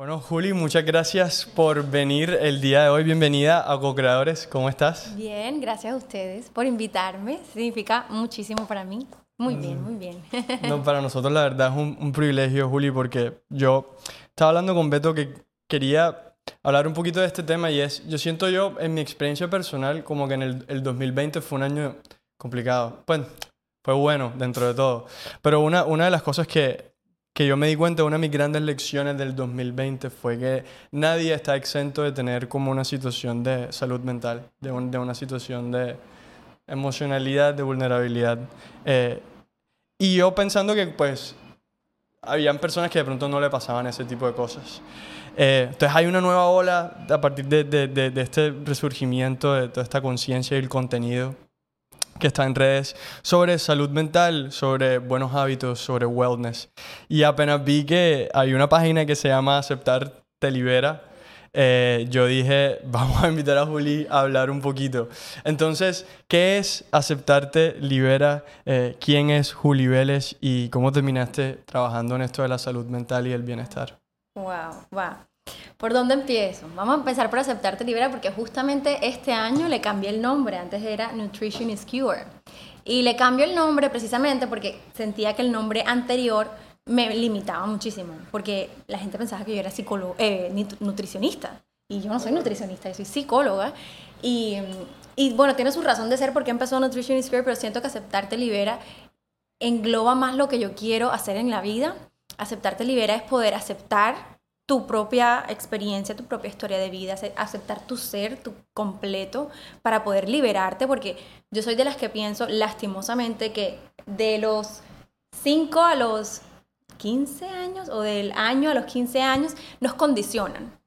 Bueno, Juli, muchas gracias por venir el día de hoy. Bienvenida a Co-Creadores. ¿Cómo estás? Bien, gracias a ustedes por invitarme. Significa muchísimo para mí. Muy bien, muy bien. No, para nosotros la verdad es un, un privilegio, Juli, porque yo estaba hablando con Beto que quería hablar un poquito de este tema y es, yo siento yo, en mi experiencia personal, como que en el, el 2020 fue un año complicado. Pues fue bueno dentro de todo. Pero una, una de las cosas que que yo me di cuenta, una de mis grandes lecciones del 2020 fue que nadie está exento de tener como una situación de salud mental, de, una situación de emocionalidad, de vulnerabilidad. Eh, y yo pensando que pues habían personas que de pronto no le pasaban ese tipo de cosas. Eh, entonces hay una nueva ola a partir de, de este resurgimiento de toda esta conciencia y el contenido que está en redes sobre salud mental, sobre buenos hábitos, sobre wellness. Y apenas vi que hay una página que se llama Aceptar Te Libera. Eh, yo dije, vamos a invitar a Juli a hablar un poquito. Entonces, ¿qué es Aceptarte Libera? Eh, ¿Quién es Juli Vélez y cómo terminaste trabajando en esto de la salud mental y el bienestar? Wow, wow. ¿Por dónde empiezo? Vamos a empezar por Aceptarte Libera porque justamente este año le cambié el nombre. Antes era Nutrition is Cure. Y le cambio el nombre precisamente porque sentía que el nombre anterior me limitaba muchísimo. Porque la gente pensaba que yo era psicólogo, eh, nutricionista. Y yo no soy nutricionista, yo soy psicóloga. Y, y bueno, tiene su razón de ser porque empezó Nutrition is Cure, pero siento que Aceptarte Libera engloba más lo que yo quiero hacer en la vida. Aceptarte libera es poder aceptar tu propia experiencia, tu propia historia de vida, aceptar tu ser, tu completo, para poder liberarte, porque yo soy de las que pienso lastimosamente que de los 5 a los 15 años o del año a los 15 años nos condicionan.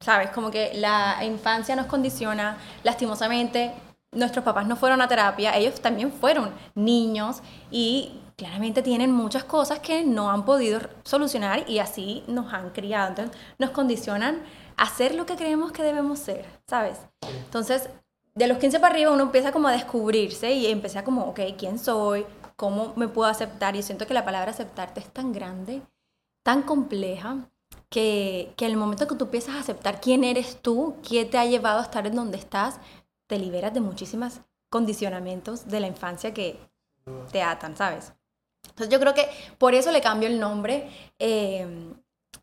¿Sabes? Como que la infancia nos condiciona, lastimosamente, nuestros papás no fueron a terapia, ellos también fueron niños y claramente tienen muchas cosas que no han podido solucionar y así nos han criado. Entonces nos condicionan a ser lo que creemos que debemos ser, ¿sabes? Entonces, de los 15 para arriba uno empieza como a descubrirse y empieza como, ok, ¿quién soy? ¿Cómo me puedo aceptar? Y siento que la palabra aceptarte es tan grande, tan compleja, que, que el momento que tú empiezas a aceptar quién eres tú, qué te ha llevado a estar en donde estás, te liberas de muchísimos condicionamientos de la infancia que te atan, ¿sabes? Entonces yo creo que por eso le cambio el nombre. Eh,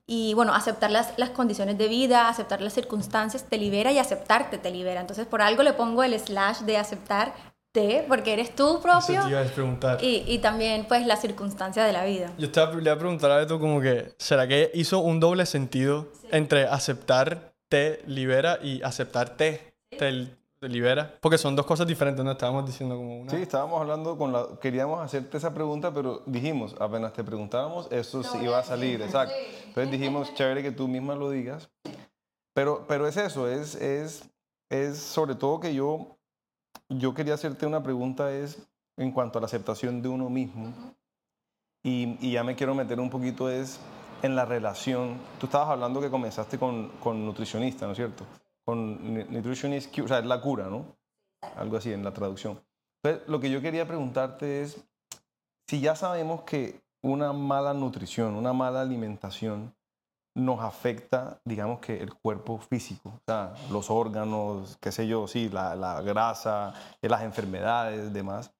y bueno, aceptar las, las, condiciones de vida, aceptar las circunstancias, te libera y aceptarte te libera. Entonces por algo le pongo el slash de aceptarte, porque eres tú propio. Eso te iba a preguntar. Y, y, también pues la circunstancia de la vida. Yo te le iba a preguntar a Beto como que, ¿será que hizo un doble sentido sí. entre aceptar te libera y aceptarte te, libera? Porque son dos cosas diferentes, ¿no? Estábamos diciendo como una... Sí, estábamos hablando con la... Queríamos hacerte esa pregunta, pero dijimos, apenas te preguntábamos, eso sí iba a salir, exacto. Entonces dijimos, chévere que tú misma lo digas. Pero, pero es eso, es, es, es sobre todo que yo, yo quería hacerte una pregunta, es en cuanto a la aceptación de uno mismo. Y, y ya me quiero meter un poquito, es en la relación. Tú estabas hablando que comenzaste con, con nutricionista, ¿no es cierto? Con Nutrition is Cure, o sea, es la cura, ¿no? Algo así en la traducción. Entonces, lo que yo quería preguntarte es, si ya sabemos que una mala nutrición, una mala alimentación nos afecta, digamos que el cuerpo físico, o sea, los órganos, qué sé yo, sí, la, la grasa, las enfermedades, demás,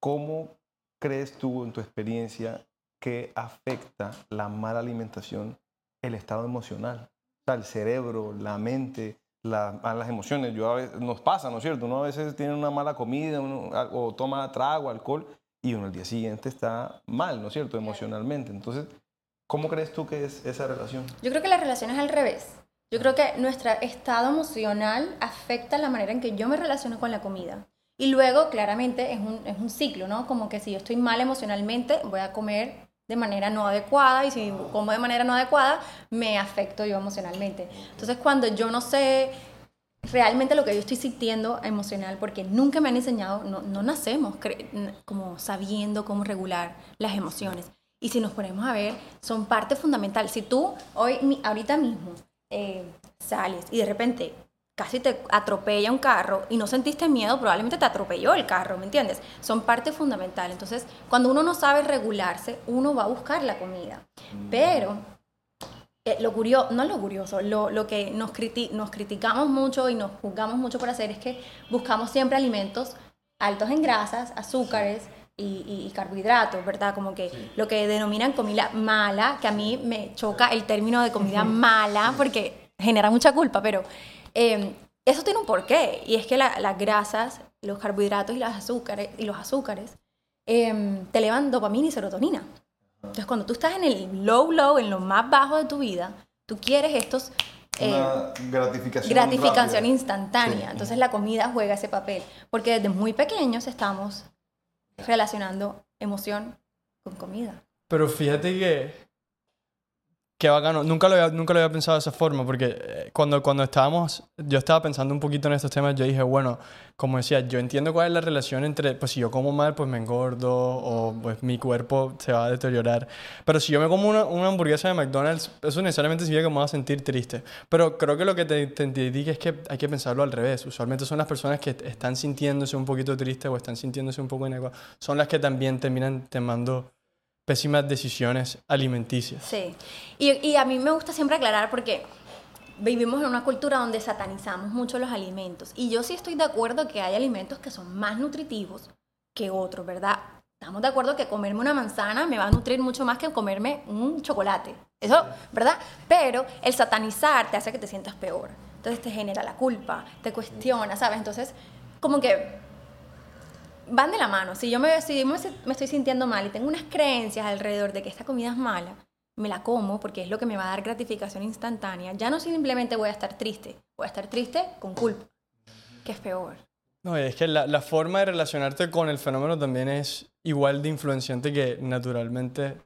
¿cómo crees tú en tu experiencia que afecta la mala alimentación el estado emocional? El cerebro, la mente, la, las emociones. Yo a veces, nos pasa, ¿no es cierto? Uno a veces tiene una mala comida uno, o toma trago, alcohol, y uno al día siguiente está mal, ¿no es cierto? Emocionalmente. Entonces, ¿cómo crees tú que es esa relación? Yo creo que la relación es al revés. Yo creo que nuestro estado emocional afecta la manera en que yo me relaciono con la comida. Y luego, claramente, es un, es un ciclo, ¿no? Como que si yo estoy mal emocionalmente, voy a comer de manera no adecuada y si como de manera no adecuada, me afecto yo emocionalmente. Entonces, cuando yo no sé realmente lo que yo estoy sintiendo emocional, porque nunca me han enseñado, no, no nacemos como sabiendo cómo regular las emociones. Y si nos ponemos a ver, son parte fundamental. Si tú hoy, ahorita mismo, eh, sales y de repente casi te atropella un carro y no sentiste miedo, probablemente te atropelló el carro, ¿me entiendes? Son parte fundamental. Entonces, cuando uno no sabe regularse, uno va a buscar la comida. Pero eh, lo curioso, no lo curioso, lo, lo que nos, criti nos criticamos mucho y nos juzgamos mucho por hacer es que buscamos siempre alimentos altos en grasas, azúcares y, y carbohidratos, ¿verdad? Como que lo que denominan comida mala, que a mí me choca el término de comida mala porque genera mucha culpa, pero eh, eso tiene un porqué y es que la, las grasas, los carbohidratos y, las azúcares, y los azúcares eh, te elevan dopamina y serotonina. Entonces, cuando tú estás en el low, low, en lo más bajo de tu vida, tú quieres estos... eh, Una gratificación. gratificación rápida. instantánea. Sí. Entonces la comida juega ese papel, porque desde muy pequeños estamos relacionando emoción con comida. Pero fíjate que. Qué bacano. Nunca lo había, nunca lo había pensado de esa forma, porque eh, cuando, cuando estábamos. Yo estaba pensando un poquito en estos temas, yo dije, bueno, como decía, yo entiendo cuál es la relación entre. Pues si yo como mal, pues me engordo, o pues mi cuerpo se va a deteriorar. Pero si yo me como una, una hamburguesa de McDonald's, eso necesariamente significa que me voy a sentir triste. Pero creo que lo que te, te es que hay que pensarlo al revés. Usualmente son las personas que están sintiéndose un poquito tristes o están sintiéndose un poco inecuas, son las que también terminan tomando pésimas decisiones alimenticias. Sí. Y, y a mí me gusta siempre aclarar porque vivimos en una cultura donde satanizamos mucho los alimentos. Y yo sí estoy de acuerdo que hay alimentos que son más nutritivos que otros, ¿verdad? Estamos de acuerdo que comerme una manzana me va a nutrir mucho más que comerme un chocolate. Eso, ¿verdad? Pero el satanizar te hace que te sientas peor. Entonces te genera la culpa, te cuestiona, ¿sabes? Entonces, como que van de la mano. Si yo me, me, estoy sintiendo mal y tengo unas creencias alrededor de que esta comida es mala, me la como porque es lo que me va a dar gratificación instantánea. Ya no simplemente voy a estar triste, voy a estar triste con culpa, que es peor. No, es que la, la forma de relacionarte con el fenómeno también es igual de influenciante que naturalmente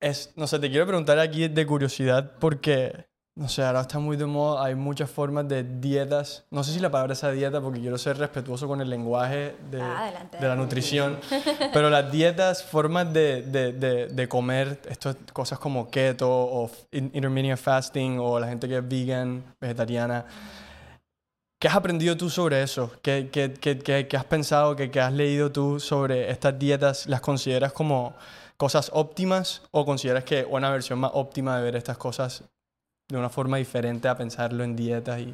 es. No sé, te quiero preguntar aquí de curiosidad porque, no sé, ahora está muy de moda, hay muchas formas de dietas. No sé si la palabra es dieta porque quiero ser respetuoso con el lenguaje de, Ah, adelante, de la nutrición, pero las dietas, formas de, de, de, de comer, estas cosas como keto o in- intermittent fasting o la gente que es vegan, vegetariana. ¿Qué has aprendido tú sobre eso? ¿Qué, qué, qué, qué- qué has pensado, qué, qué has leído tú sobre estas dietas? ¿Las consideras como cosas óptimas o consideras que una versión más óptima de ver estas cosas de una forma diferente a pensarlo en dietas? Y...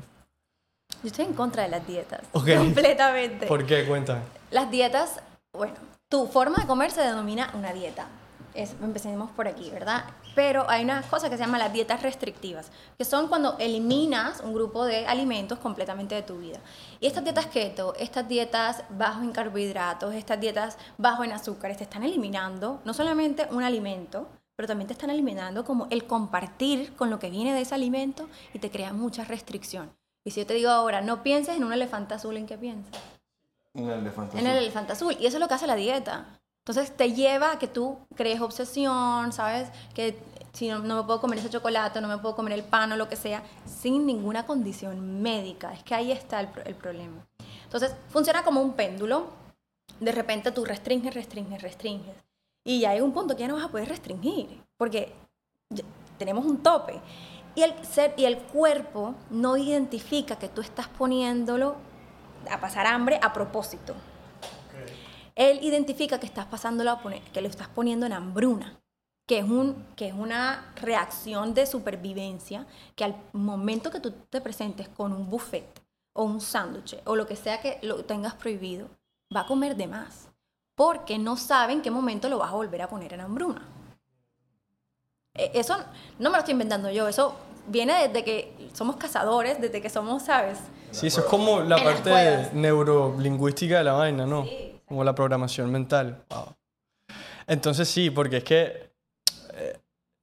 Yo estoy en contra de las dietas. Ok. Completamente. ¿Por qué? Cuéntame. Las dietas, bueno, tu forma de comer se denomina una dieta. Es, empecemos por aquí, ¿verdad? Pero hay una cosa que se llama las dietas restrictivas, que son cuando eliminas un grupo de alimentos completamente de tu vida. Y estas dietas keto, estas dietas bajo en carbohidratos, estas dietas bajo en azúcares, te están eliminando no solamente un alimento, pero también te están eliminando como el compartir con lo que viene de ese alimento y te crea mucha restricción. Y si yo te digo ahora, no pienses en un elefante azul, ¿en qué piensas? Un elefante En el azul. elefante azul. Y eso es lo que hace la dieta. Entonces te lleva a que tú crees obsesión, ¿sabes? Que si no, no me puedo comer ese chocolate, no me puedo comer el pan o lo que sea, sin ninguna condición médica. Es que ahí está el, el problema. Entonces funciona como un péndulo. De repente tú restringes, restringes, restringes. Y ya hay un punto que ya no vas a poder restringir. Porque tenemos un tope. Y el, ser, y el cuerpo no identifica que tú estás poniéndolo a pasar hambre a propósito. Él identifica que estás pasándolo a poner, que lo estás poniendo en hambruna, que es, un, que es una reacción de supervivencia que al momento que tú te presentes con un buffet o un sándwich o lo que sea que lo tengas prohibido, va a comer de más, porque no sabe en qué momento lo vas a volver a poner en hambruna. Eh, Eso no me lo estoy inventando yo, eso viene desde que somos cazadores, desde que somos, ¿sabes? Sí, eso es como la En parte neurolingüística de la vaina, ¿no? Sí. Como la programación mental. Wow. Entonces sí, porque es que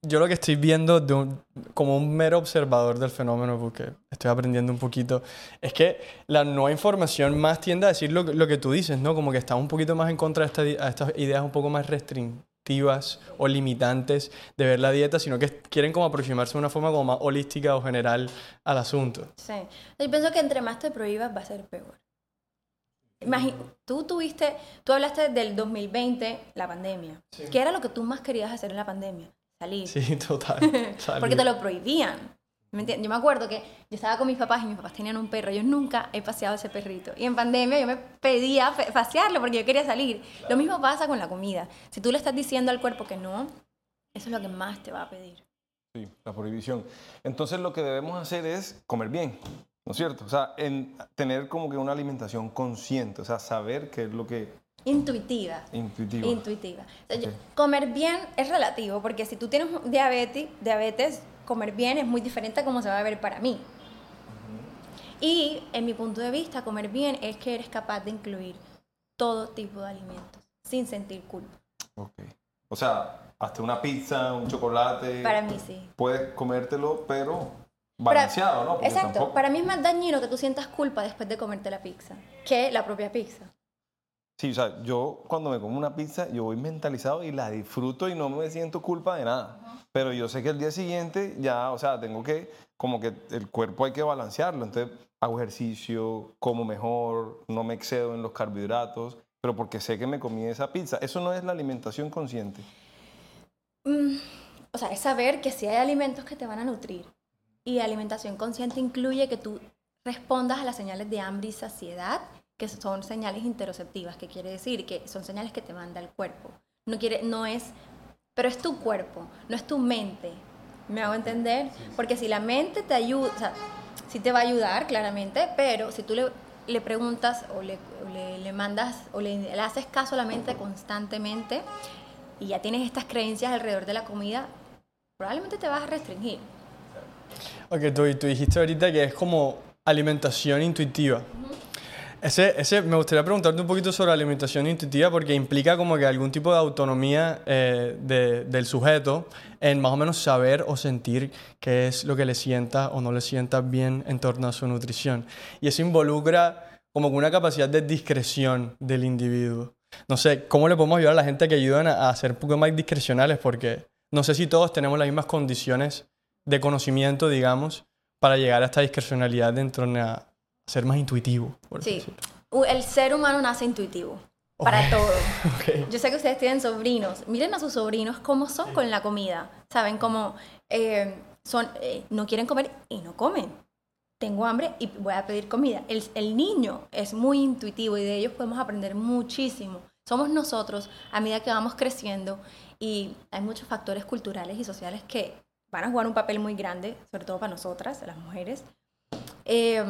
yo lo que estoy viendo de un- como un mero observador del fenómeno, porque estoy aprendiendo un poquito, es que la nueva información más tiende a decir lo, lo que tú dices, ¿no? Como que está un poquito más en contra de esta estas ideas un poco más restrictivas o limitantes de ver la dieta, sino que quieren como aproximarse de una forma como más holística o general al asunto. Sí. Yo pienso que entre más te prohíbas va a ser peor. Imagi- tú tuviste, tú hablaste del 2020, la pandemia. ¿Qué era lo que tú más querías hacer en la pandemia? Salir. Sí, total. Porque te lo prohibían. ¿Me? Yo me acuerdo que yo estaba con mis papás y mis papás tenían un perro. Yo nunca he paseado ese perrito. Y en pandemia yo me pedía pasearlo porque yo quería salir. Lo mismo pasa con la comida. Si tú le estás diciendo al cuerpo que no, eso es lo que más te va a pedir. Sí, la prohibición. Entonces lo que debemos hacer es comer bien, ¿no es cierto? O sea, en tener como que una alimentación consciente, o sea, saber qué es lo que... Intuitiva. Intuitiva. Intuitiva. O sea, yo- Ok. comer bien es relativo, porque si tú tienes diabetes, diabetes, comer bien es muy diferente a cómo se va a ver para mí. Y en mi punto de vista, comer bien es que eres capaz de incluir todo tipo de alimentos sin sentir culpa. Ok. O sea, hasta una pizza, un chocolate. Para mí sí. Puedes comértelo, pero balanceado, ¿no? Porque Exacto. tampoco- Para mí es más dañino que tú sientas culpa después de comerte la pizza que la propia pizza. Sí, o sea, yo cuando me como una pizza, yo voy mentalizado y la disfruto y no me siento culpa de nada. Pero yo sé que el día siguiente ya, o sea, tengo que, como que el cuerpo hay que balancearlo. Entonces, hago ejercicio, como mejor, no me excedo en los carbohidratos, pero porque sé que me comí esa pizza. Eso no es la alimentación consciente. Mm, o sea, es saber que sí hay alimentos que te van a nutrir. Y alimentación consciente incluye que tú respondas a las señales de hambre y saciedad, que son señales interoceptivas, que quiere decir que son señales que te manda el cuerpo. No quiere, no es, pero es tu cuerpo, no es tu mente. ¿Me hago entender? Porque si la mente te ayuda, o sea, sí te va a ayudar, claramente, pero si tú le, le preguntas o le, o le- le mandas o le, le haces caso a la mente constantemente y ya tienes estas creencias alrededor de la comida, probablemente te vas a restringir. Ok, tú, tú dijiste ahorita que es como alimentación intuitiva. Ese, ese, me gustaría preguntarte un poquito sobre alimentación intuitiva porque implica como que algún tipo de autonomía eh, de- del sujeto en más o menos saber o sentir qué es lo que le sienta o no le sienta bien en torno a su nutrición. Y eso involucra como una capacidad de discreción del individuo. No sé, ¿cómo le podemos ayudar a la gente que ayudan a, a ser un poco más discrecionales? Porque no sé si todos tenemos las mismas condiciones de conocimiento, digamos, para llegar a esta discrecionalidad dentro de ser más intuitivo. por Sí, decirlo. El ser humano nace intuitivo para todo. Ok. Yo sé que ustedes tienen sobrinos. Miren a sus sobrinos cómo son con la comida. Saben cómo eh, son, eh, no quieren comer y no comen. Tengo hambre y voy a pedir comida. El, el niño es muy intuitivo y de ellos podemos aprender muchísimo. Somos nosotros a medida que vamos creciendo y hay muchos factores culturales y sociales que van a jugar un papel muy grande, sobre todo para nosotras, las mujeres. Eh,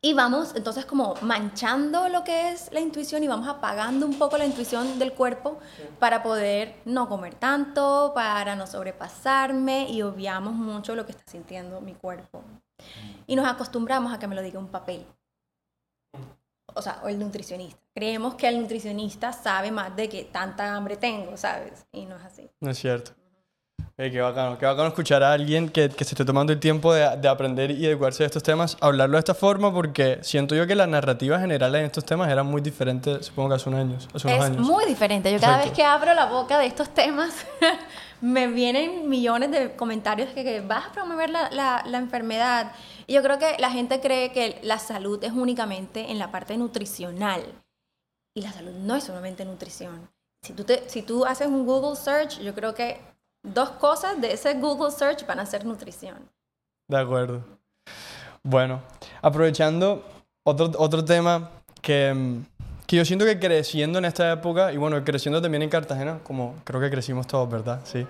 y vamos entonces como manchando lo que es la intuición y vamos apagando un poco la intuición del cuerpo para poder no comer tanto, para no sobrepasarme y obviamos mucho lo que está sintiendo mi cuerpo. Y nos acostumbramos a que me lo diga un papel. O sea, o el nutricionista. Creemos que el nutricionista sabe más de que tanta hambre tengo, ¿sabes? Y no es así. No es cierto. Eh, qué bacano, qué bacano escuchar a alguien que, que se esté tomando el tiempo de, de aprender y educarse de estos temas, hablarlo de esta forma, porque siento yo que las narrativas generales en estos temas eran muy diferentes, supongo que hace unos años. Hace unos Es años. muy diferente. Yo cada Exacto. vez que abro la boca de estos temas, me vienen millones de comentarios que, que vas a promover la, la- la enfermedad. Y yo creo que la gente cree que la salud es únicamente en la parte nutricional. Y la salud no es solamente nutrición. Si tú, te- si tú haces un Google search, yo creo que dos cosas de ese Google search van a ser nutrición. De acuerdo. Bueno, aprovechando otro, otro tema que, mm, que yo siento que creciendo en esta época, y bueno, creciendo también en Cartagena, como creo que crecimos todos, ¿verdad? Sí.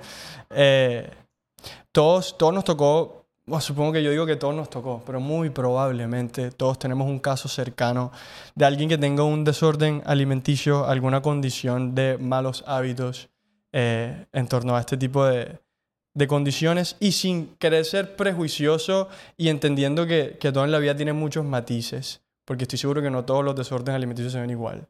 Eh, todos, todos nos tocó, bueno, supongo que yo digo que todos nos tocó, pero muy probablemente todos tenemos un caso cercano de alguien que tenga un desorden alimenticio, alguna condición de malos hábitos eh, en torno a este tipo de, de condiciones y sin querer ser prejuicioso y entendiendo que, que todo en la vida tiene muchos matices, porque estoy seguro que no todos los desórdenes alimenticios se ven igual.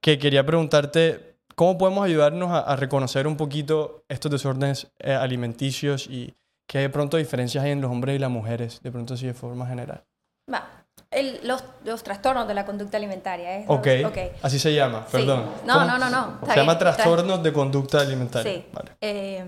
Que quería preguntarte, ¿cómo podemos ayudarnos a, reconocer un poquito estos desórdenes eh, alimenticios y qué de pronto diferencias hay en los hombres y las mujeres, de pronto así de forma general? El- los, los trastornos de la conducta alimentaria. ¿eh? Ok, Los- ok. así se llama, Sí. perdón. No, ¿Cómo? no, no, no, Se llama trastornos de conducta alimentaria. Sí. Vale. Eh,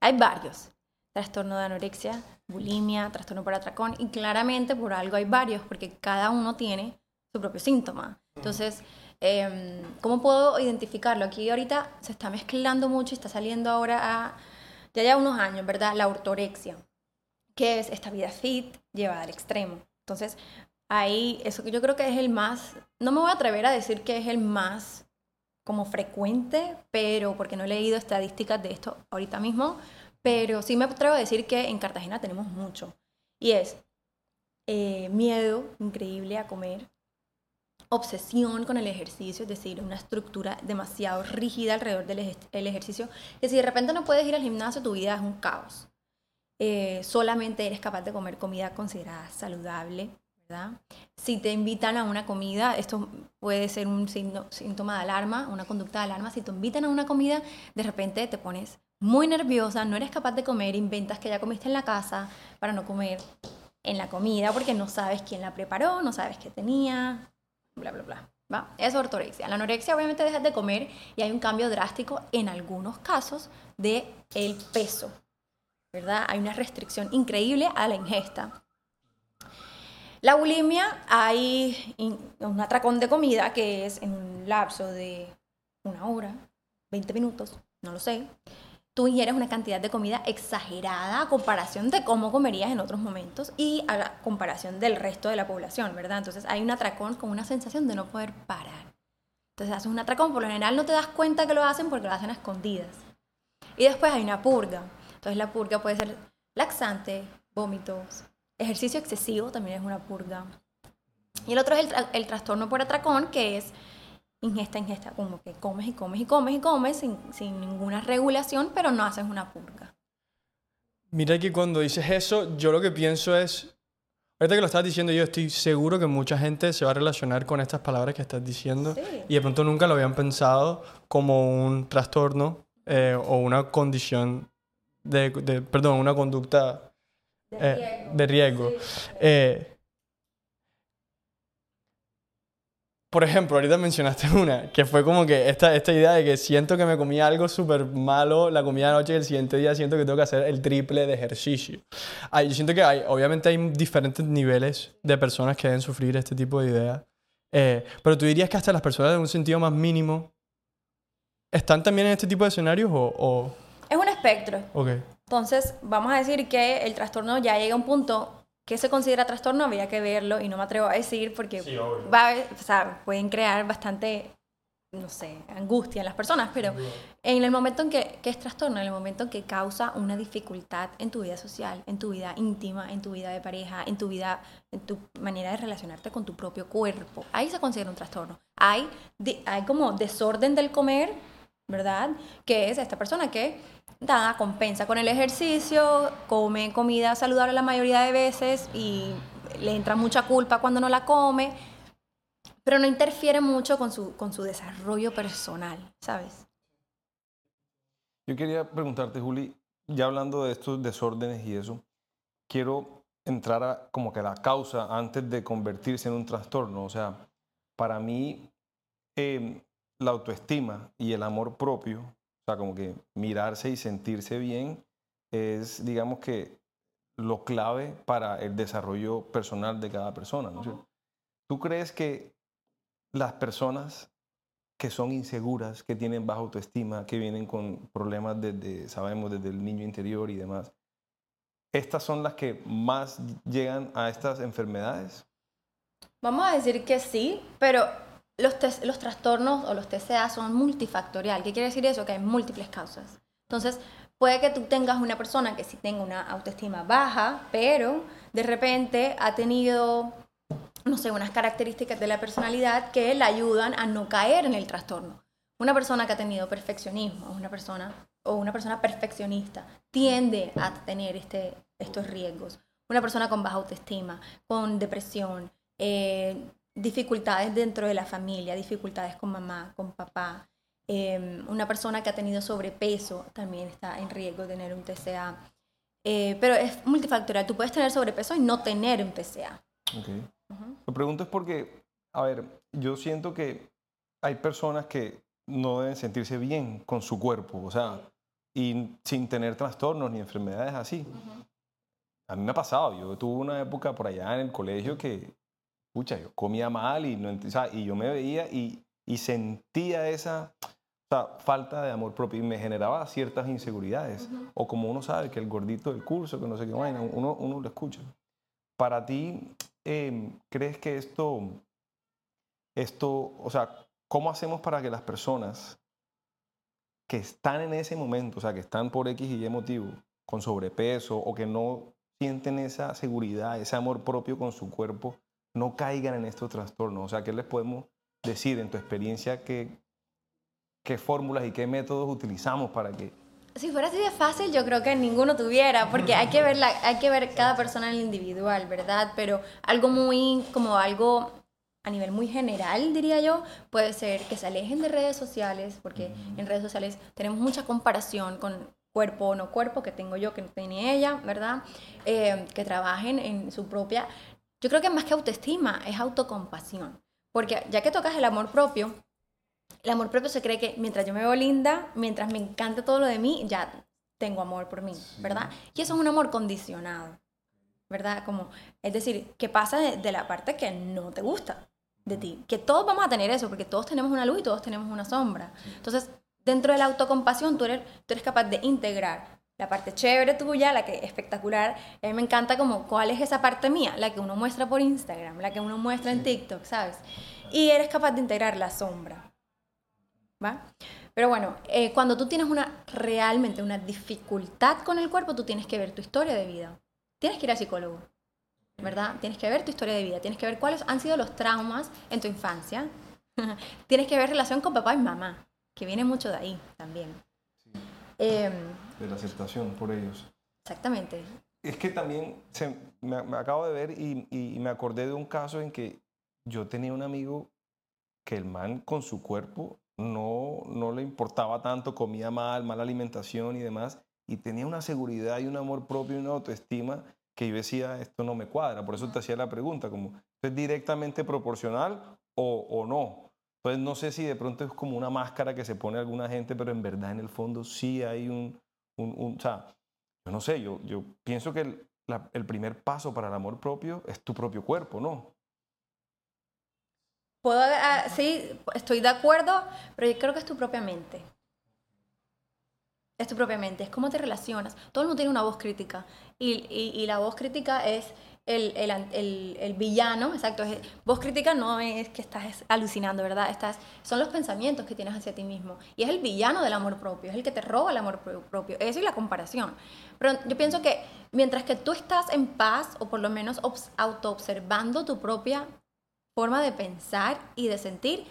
hay varios. Trastorno de anorexia, bulimia, trastorno por atracón. Y claramente por algo hay varios, porque cada uno tiene su propio síntoma. Entonces, eh, ¿cómo puedo identificarlo? Aquí ahorita se está mezclando mucho y está saliendo ahora a, ya ya unos años, ¿verdad? La ortorexia, que es esta vida fit llevada al extremo. Entonces, ahí, eso que yo creo que es el más, no me voy a atrever a decir que es el más como frecuente, pero porque no he leído estadísticas de esto ahorita mismo, Pero sí me atrevo a decir que en Cartagena tenemos mucho. Y es eh, miedo increíble a comer, obsesión con el ejercicio, es decir, una estructura demasiado rígida alrededor del ej- el ejercicio, que si de repente no puedes ir al gimnasio, tu vida es un caos. Eh, solamente eres capaz de comer comida considerada saludable, Si te invitan a una comida, esto puede ser un síntoma de alarma, una conducta de alarma, si te invitan a una comida, de repente te pones muy nerviosa, no eres capaz de comer, inventas que ya comiste en la casa para no comer en la comida porque no sabes quién la preparó, no sabes qué tenía, bla, bla, bla. ¿va? Es ortorexia. La anorexia obviamente dejas de comer y hay un cambio drástico en algunos casos de el peso, ¿verdad? Hay una restricción increíble a la ingesta. La bulimia, hay un atracón de comida que es en un lapso de una hora, 20 minutos, no lo sé. Tú ingieres una cantidad de comida exagerada a comparación de cómo comerías en otros momentos y a la comparación del resto de la población, ¿verdad? Entonces hay un atracón con una sensación de no poder parar. Entonces haces un atracón, por lo general no te das cuenta que lo hacen porque lo hacen a escondidas. Y después hay una purga. Entonces la purga puede ser laxante, vómitos, ejercicio excesivo también es una purga. Y el otro es el, tra- el trastorno por atracón, que es ingesta, ingesta, como que comes y comes y comes y comes sin, sin ninguna regulación, pero no haces una purga. Mira que cuando dices eso, yo lo que pienso es, ahorita que lo estás diciendo, yo estoy seguro que mucha gente se va a relacionar con estas palabras que estás diciendo Sí. y de pronto nunca lo habían pensado como un trastorno eh, o una condición de, de- perdón, una conducta eh, de riesgo. Eh, por ejemplo, ahorita mencionaste una, que fue como que esta, esta idea de que siento que me comía algo súper malo la comida de noche y el siguiente día siento que tengo que hacer el triple de ejercicio. Ah, yo siento que hay, obviamente hay diferentes niveles de personas que deben sufrir este tipo de ideas. Eh, pero tú dirías que hasta las personas de un sentido más mínimo están también en este tipo de escenarios o... o Es un espectro. ok. Entonces, vamos a decir que el trastorno ya llega a un punto que se considera trastorno, habría que verlo y no me atrevo a decir porque Sí, va a o sea, pueden crear bastante, no sé, angustia en las personas, pero en el momento en que, que es trastorno, en el momento en que causa una dificultad en tu vida social, en tu vida íntima, en tu vida de pareja, en tu vida, en tu manera de relacionarte con tu propio cuerpo, ahí se considera un trastorno. Hay, hay como desorden del comer, ¿verdad? Que es esta persona que compensa con el ejercicio, come comida saludable la mayoría de veces y le entra mucha culpa cuando no la come, pero no interfiere mucho con su, con su desarrollo personal, ¿sabes? Yo quería preguntarte, Juli, ya hablando de estos desórdenes y eso, quiero entrar a como que la causa antes de convertirse en un trastorno. O sea, para mí, eh, la autoestima y el amor propio, o sea, como que mirarse y sentirse bien, es, digamos que, lo clave para el desarrollo personal de cada persona. ¿Tú crees que las personas que son inseguras, que tienen baja autoestima, que vienen con problemas desde, sabemos, desde el niño interior y demás, estas son las que más llegan a estas enfermedades? Vamos a decir que sí, pero los, trastornos o los TCA son multifactorial. ¿Qué quiere decir eso? Que hay múltiples causas. Entonces, puede que tú tengas una persona que sí tenga una autoestima baja, pero de repente ha tenido, no sé, unas características de la personalidad que le ayudan a no caer en el trastorno. Una persona que ha tenido perfeccionismo, una persona o una persona perfeccionista tiende a tener este, estos riesgos. Una persona con baja autoestima, con depresión, eh, dificultades dentro de la familia, dificultades con mamá, con papá. Eh, una persona que ha tenido sobrepeso también está en riesgo de tener un TCA. Eh, pero es multifactorial. Tú puedes tener sobrepeso y no tener un TCA. Ok. Ujú. Lo pregunto es porque, a ver, yo siento que hay personas que no deben sentirse bien con su cuerpo, o sea, y sin tener trastornos ni enfermedades así. A mí me ha pasado, yo tuve una época por allá en el colegio que, pucha, yo comía mal y, no, o sea, y yo me veía y, y sentía esa o sea, falta de amor propio y me generaba ciertas inseguridades. O como uno sabe que el gordito del curso, que no sé qué vaina, uno, uno lo escucha. Para ti, eh, ¿crees que esto, esto, o sea, cómo hacemos para que las personas que están en ese momento, o sea, que están por X y Y motivo, con sobrepeso o que no sienten esa seguridad, ese amor propio con su cuerpo, no caigan en estos trastornos? O sea, ¿qué les podemos decir en tu experiencia? ¿Qué, qué fórmulas y qué métodos utilizamos para que... Si fuera así de fácil, yo creo que ninguno tuviera, porque hay que ver, la, hay que ver cada persona en el individual, ¿verdad? Pero algo muy, como algo a nivel muy general, diría yo, puede ser que se alejen de redes sociales, porque en redes sociales tenemos mucha comparación con cuerpo o no cuerpo que tengo yo, que no tiene ella, ¿verdad? Eh, que trabajen en su propia... Yo creo que más que autoestima es autocompasión, porque ya que tocas el amor propio, el amor propio se cree que mientras yo me veo linda, mientras me encanta todo lo de mí, ya tengo amor por mí, ¿verdad? Y eso es un amor condicionado, ¿verdad? Como, es decir, que pasa de, la parte que no te gusta de ti, que todos vamos a tener eso, porque todos tenemos una luz y todos tenemos una sombra. Entonces, dentro de la autocompasión, tú eres, tú eres capaz de integrar la parte chévere tuya, la que es espectacular. A mí me encanta como cuál es esa parte mía, la que uno muestra por Instagram, la que uno muestra en TikTok, ¿sabes? Y eres capaz de integrar la sombra. ¿va? Pero bueno, eh, cuando tú tienes una realmente una dificultad con el cuerpo, tú tienes que ver tu historia de vida. Tienes que ir al psicólogo, ¿verdad? Tienes que ver tu historia de vida, tienes que ver cuáles han sido los traumas en tu infancia. tienes que ver relación con papá y mamá, que viene mucho de ahí también. Em, de la aceptación por ellos. Exactamente. Es que también me, acabo de ver y, y me acordé de un caso en que yo tenía un amigo que el man con su cuerpo no, no le importaba tanto, comía mal, mala alimentación y demás, y tenía una seguridad y un amor propio y una autoestima que yo decía, esto no me cuadra. Por eso te hacía la pregunta, como, ¿es directamente proporcional o, o no? Entonces no sé si de pronto es como una máscara que se pone alguna gente, pero en verdad en el fondo sí hay un, un, o sea, yo no sé, yo, yo pienso que el, el primer paso para el amor propio es tu propio cuerpo, ¿no? Puedo, ah, sí, estoy de acuerdo, pero yo creo que es tu propia mente. Es tu propia mente, es cómo te relacionas. Todo el mundo tiene una voz crítica y, y, la voz crítica es el, el, el, villano, exacto. Es, voz crítica no es que estás alucinando, ¿verdad? Estás, son los pensamientos que tienes hacia ti mismo. Y es el villano del amor propio, es el que te roba el amor propio. Eso y la comparación. Pero yo pienso que mientras que tú estás en paz o por lo menos auto-observando tu propia forma de pensar y de sentir,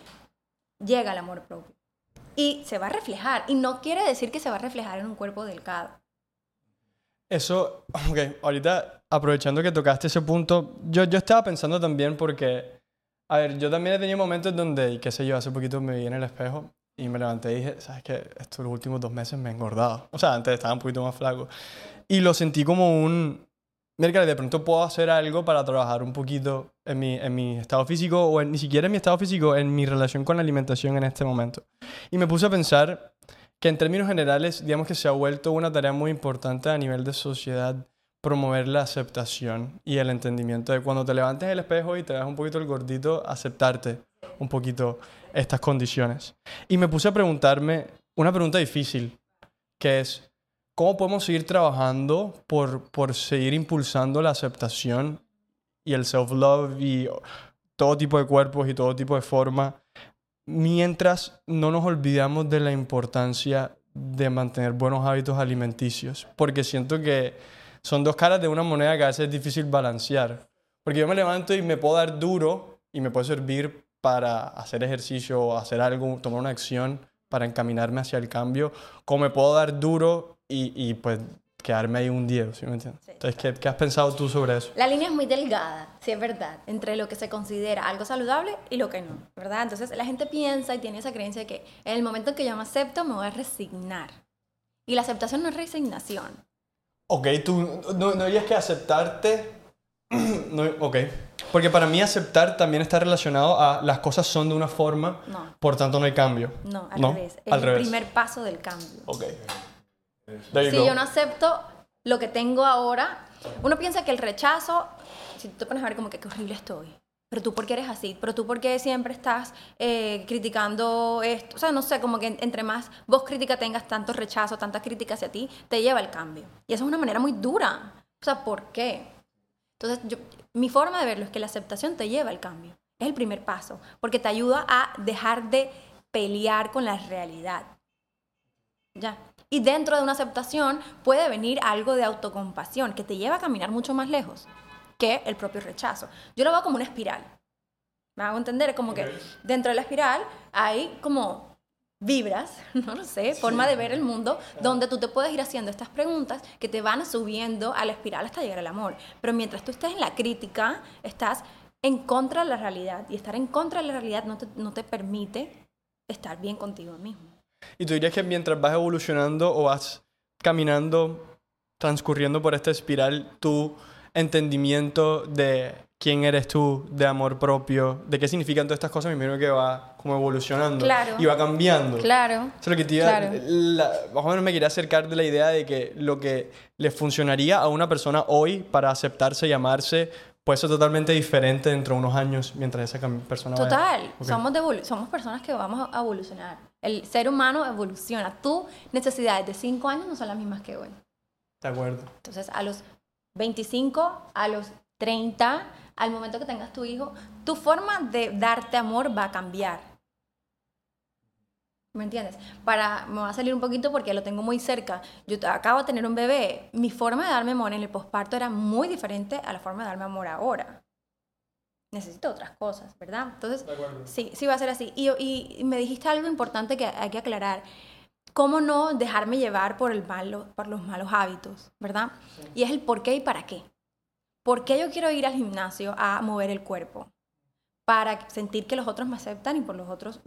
llega el amor propio. Y se va a reflejar. Y no quiere decir que se va a reflejar en un cuerpo delgado. Eso, ok, ahorita aprovechando que tocaste ese punto, yo, yo estaba pensando también porque, a ver, yo también he tenido momentos donde, qué sé yo, hace poquito me vi en el espejo y me levanté y dije, ¿sabes qué? Estos los últimos dos meses me he engordado. O sea, antes estaba un poquito más flaco. Y lo sentí como un, mira, de pronto puedo hacer algo para trabajar un poquito en mi, en mi estado físico, o ni siquiera en mi estado físico, en mi relación con la alimentación en este momento. Y me puse a pensar que en términos generales, digamos que se ha vuelto una tarea muy importante a nivel de sociedad promover la aceptación y el entendimiento de cuando te levantes el espejo y te das un poquito el gordito, aceptarte un poquito estas condiciones. Y me puse a preguntarme una pregunta difícil, que es, ¿Cómo podemos seguir trabajando por, por seguir impulsando la aceptación y el self-love y todo tipo de cuerpos y todo tipo de forma, mientras no nos olvidamos de la importancia de mantener buenos hábitos alimenticios? Porque siento que son dos caras de una moneda que a veces es difícil balancear. Porque yo me levanto y me puedo dar duro y me puede servir para hacer ejercicio o hacer algo, tomar una acción para encaminarme hacia el cambio, como me puedo dar duro y, y pues quedarme ahí un día, ¿sí me entiendes? Entonces, ¿qué, ¿qué, has pensado tú sobre eso? La línea es muy delgada, sí es verdad, entre lo que se considera algo saludable y lo que no, ¿verdad? Entonces la gente piensa y tiene esa creencia de que en el momento en que yo me acepto me voy a resignar. Y la aceptación no es resignación. Ok, tú no, no dirías que aceptarte... no, ok. Porque para mí aceptar también está relacionado a las cosas son de una forma, no. por tanto no hay cambio. No, al revés. Es el primer paso del cambio. Ok si yo no acepto lo que tengo ahora, uno piensa que el rechazo, si tú te pones a ver como que qué horrible estoy, pero tú por qué eres así, pero tú por qué siempre estás eh, criticando esto, o sea, no sé, como que entre más vos crítica tengas tanto rechazo, tanta crítica hacia ti, te lleva al cambio. Y eso es una manera muy dura. O sea, ¿por qué? Entonces, yo, mi forma de verlo es que la aceptación te lleva al cambio. Es el primer paso, porque te ayuda a dejar de pelear con la realidad. Ya. Y dentro de una aceptación puede venir algo de autocompasión que te lleva a caminar mucho más lejos que el propio rechazo. Yo lo veo como una espiral. Me hago entender, como que dentro de la espiral hay como vibras, no lo sé, forma de ver el mundo, donde tú te puedes ir haciendo estas preguntas que te van subiendo a la espiral hasta llegar al amor. Pero mientras tú estés en la crítica, estás en contra de la realidad. Y estar en contra de la realidad no te, no te permite estar bien contigo mismo. Y tú dirías que mientras vas evolucionando o vas caminando, transcurriendo por esta espiral, tu entendimiento de quién eres tú, de amor propio, de qué significan todas estas cosas, me imagino que va como evolucionando Claro. y va cambiando. Claro. Eso es lo que te iba- Claro. la- más o menos me quería acercar de la idea de que lo que le funcionaría a una persona hoy para aceptarse y amarse puede ser totalmente diferente dentro de unos años mientras esa persona vaya- Total, Ok. somos, de somos personas que vamos a evolucionar. El ser humano evoluciona. Tus necesidades de 5 años no son las mismas que hoy. De acuerdo. Entonces, a los 25, a los 30, al momento que tengas tu hijo, tu forma de darte amor va a cambiar. ¿Me entiendes? Para, me va a salir un poquito porque lo tengo muy cerca. Yo acabo de tener un bebé. Mi forma de darme amor en el posparto era muy diferente a la forma de darme amor ahora. Necesito otras cosas, ¿verdad? Entonces, sí, sí va a ser así. Y, y- y me dijiste algo importante que hay que aclarar. ¿Cómo no dejarme llevar por, el malo, por los malos hábitos, verdad? Y es el por qué y para qué. ¿Por qué yo quiero ir al gimnasio a mover el cuerpo? Para sentir que los otros me aceptan y por los otros,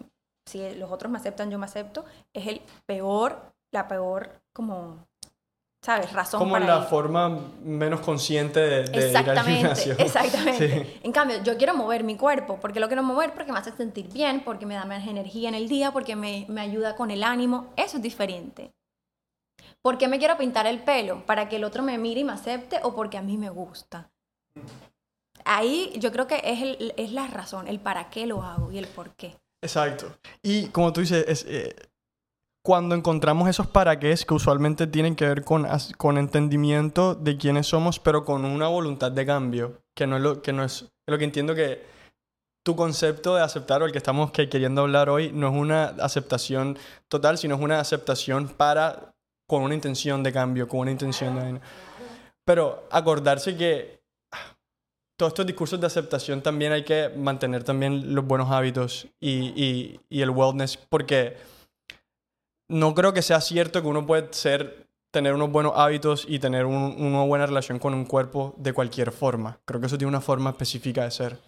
si los otros me aceptan, yo me acepto. Es el peor, la peor, como, ¿sabes? Razón Como para la ir. forma menos consciente de, de ir al gimnasio. exactamente. Sí. En cambio, yo quiero mover mi cuerpo, porque lo quiero mover porque me hace sentir bien, porque me da más energía en el día, porque me, me ayuda con el ánimo. Eso es diferente. ¿Por qué me quiero pintar el pelo? ¿Para que el otro me mire y me acepte o porque a mí me gusta? Ahí yo creo que es, el- es la razón, el para qué lo hago y el por qué. Exacto. Y como tú dices, es, eh, cuando encontramos esos para qué que usualmente tienen que ver con, con entendimiento de quiénes somos, pero con una voluntad de cambio, que no es lo que, no es, es lo que entiendo que tu concepto de aceptar o el que estamos que, queriendo hablar hoy no es una aceptación total, sino es una aceptación para con una intención de cambio, con una intención de... Pero acordarse que todos estos discursos de aceptación también hay que mantener también los buenos hábitos y, y- y el wellness, porque no creo que sea cierto que uno puede ser, tener unos buenos hábitos y tener un- una buena relación con un cuerpo de cualquier forma. Creo que eso tiene una forma específica de ser.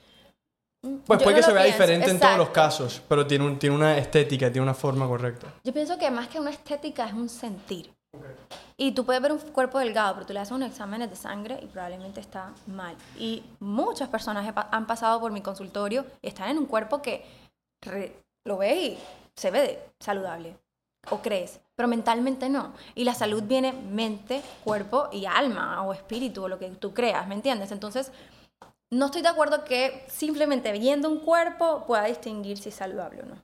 Pues Yo puede no que se vea pienso, diferente en todos los casos, pero tiene, un- tiene una estética, tiene una forma correcta. Yo pienso que más que una estética es un sentir. Y tú puedes ver un cuerpo delgado, pero tú le haces unos exámenes de sangre y probablemente está mal. Y muchas personas han pasado por mi consultorio y están en un cuerpo que re- lo ves y se ve saludable. O crees, pero mentalmente no. Y la salud viene mente, cuerpo y alma o espíritu o lo que tú creas, ¿me entiendes? Entonces, no estoy de acuerdo que simplemente viendo un cuerpo pueda distinguir si es saludable o no.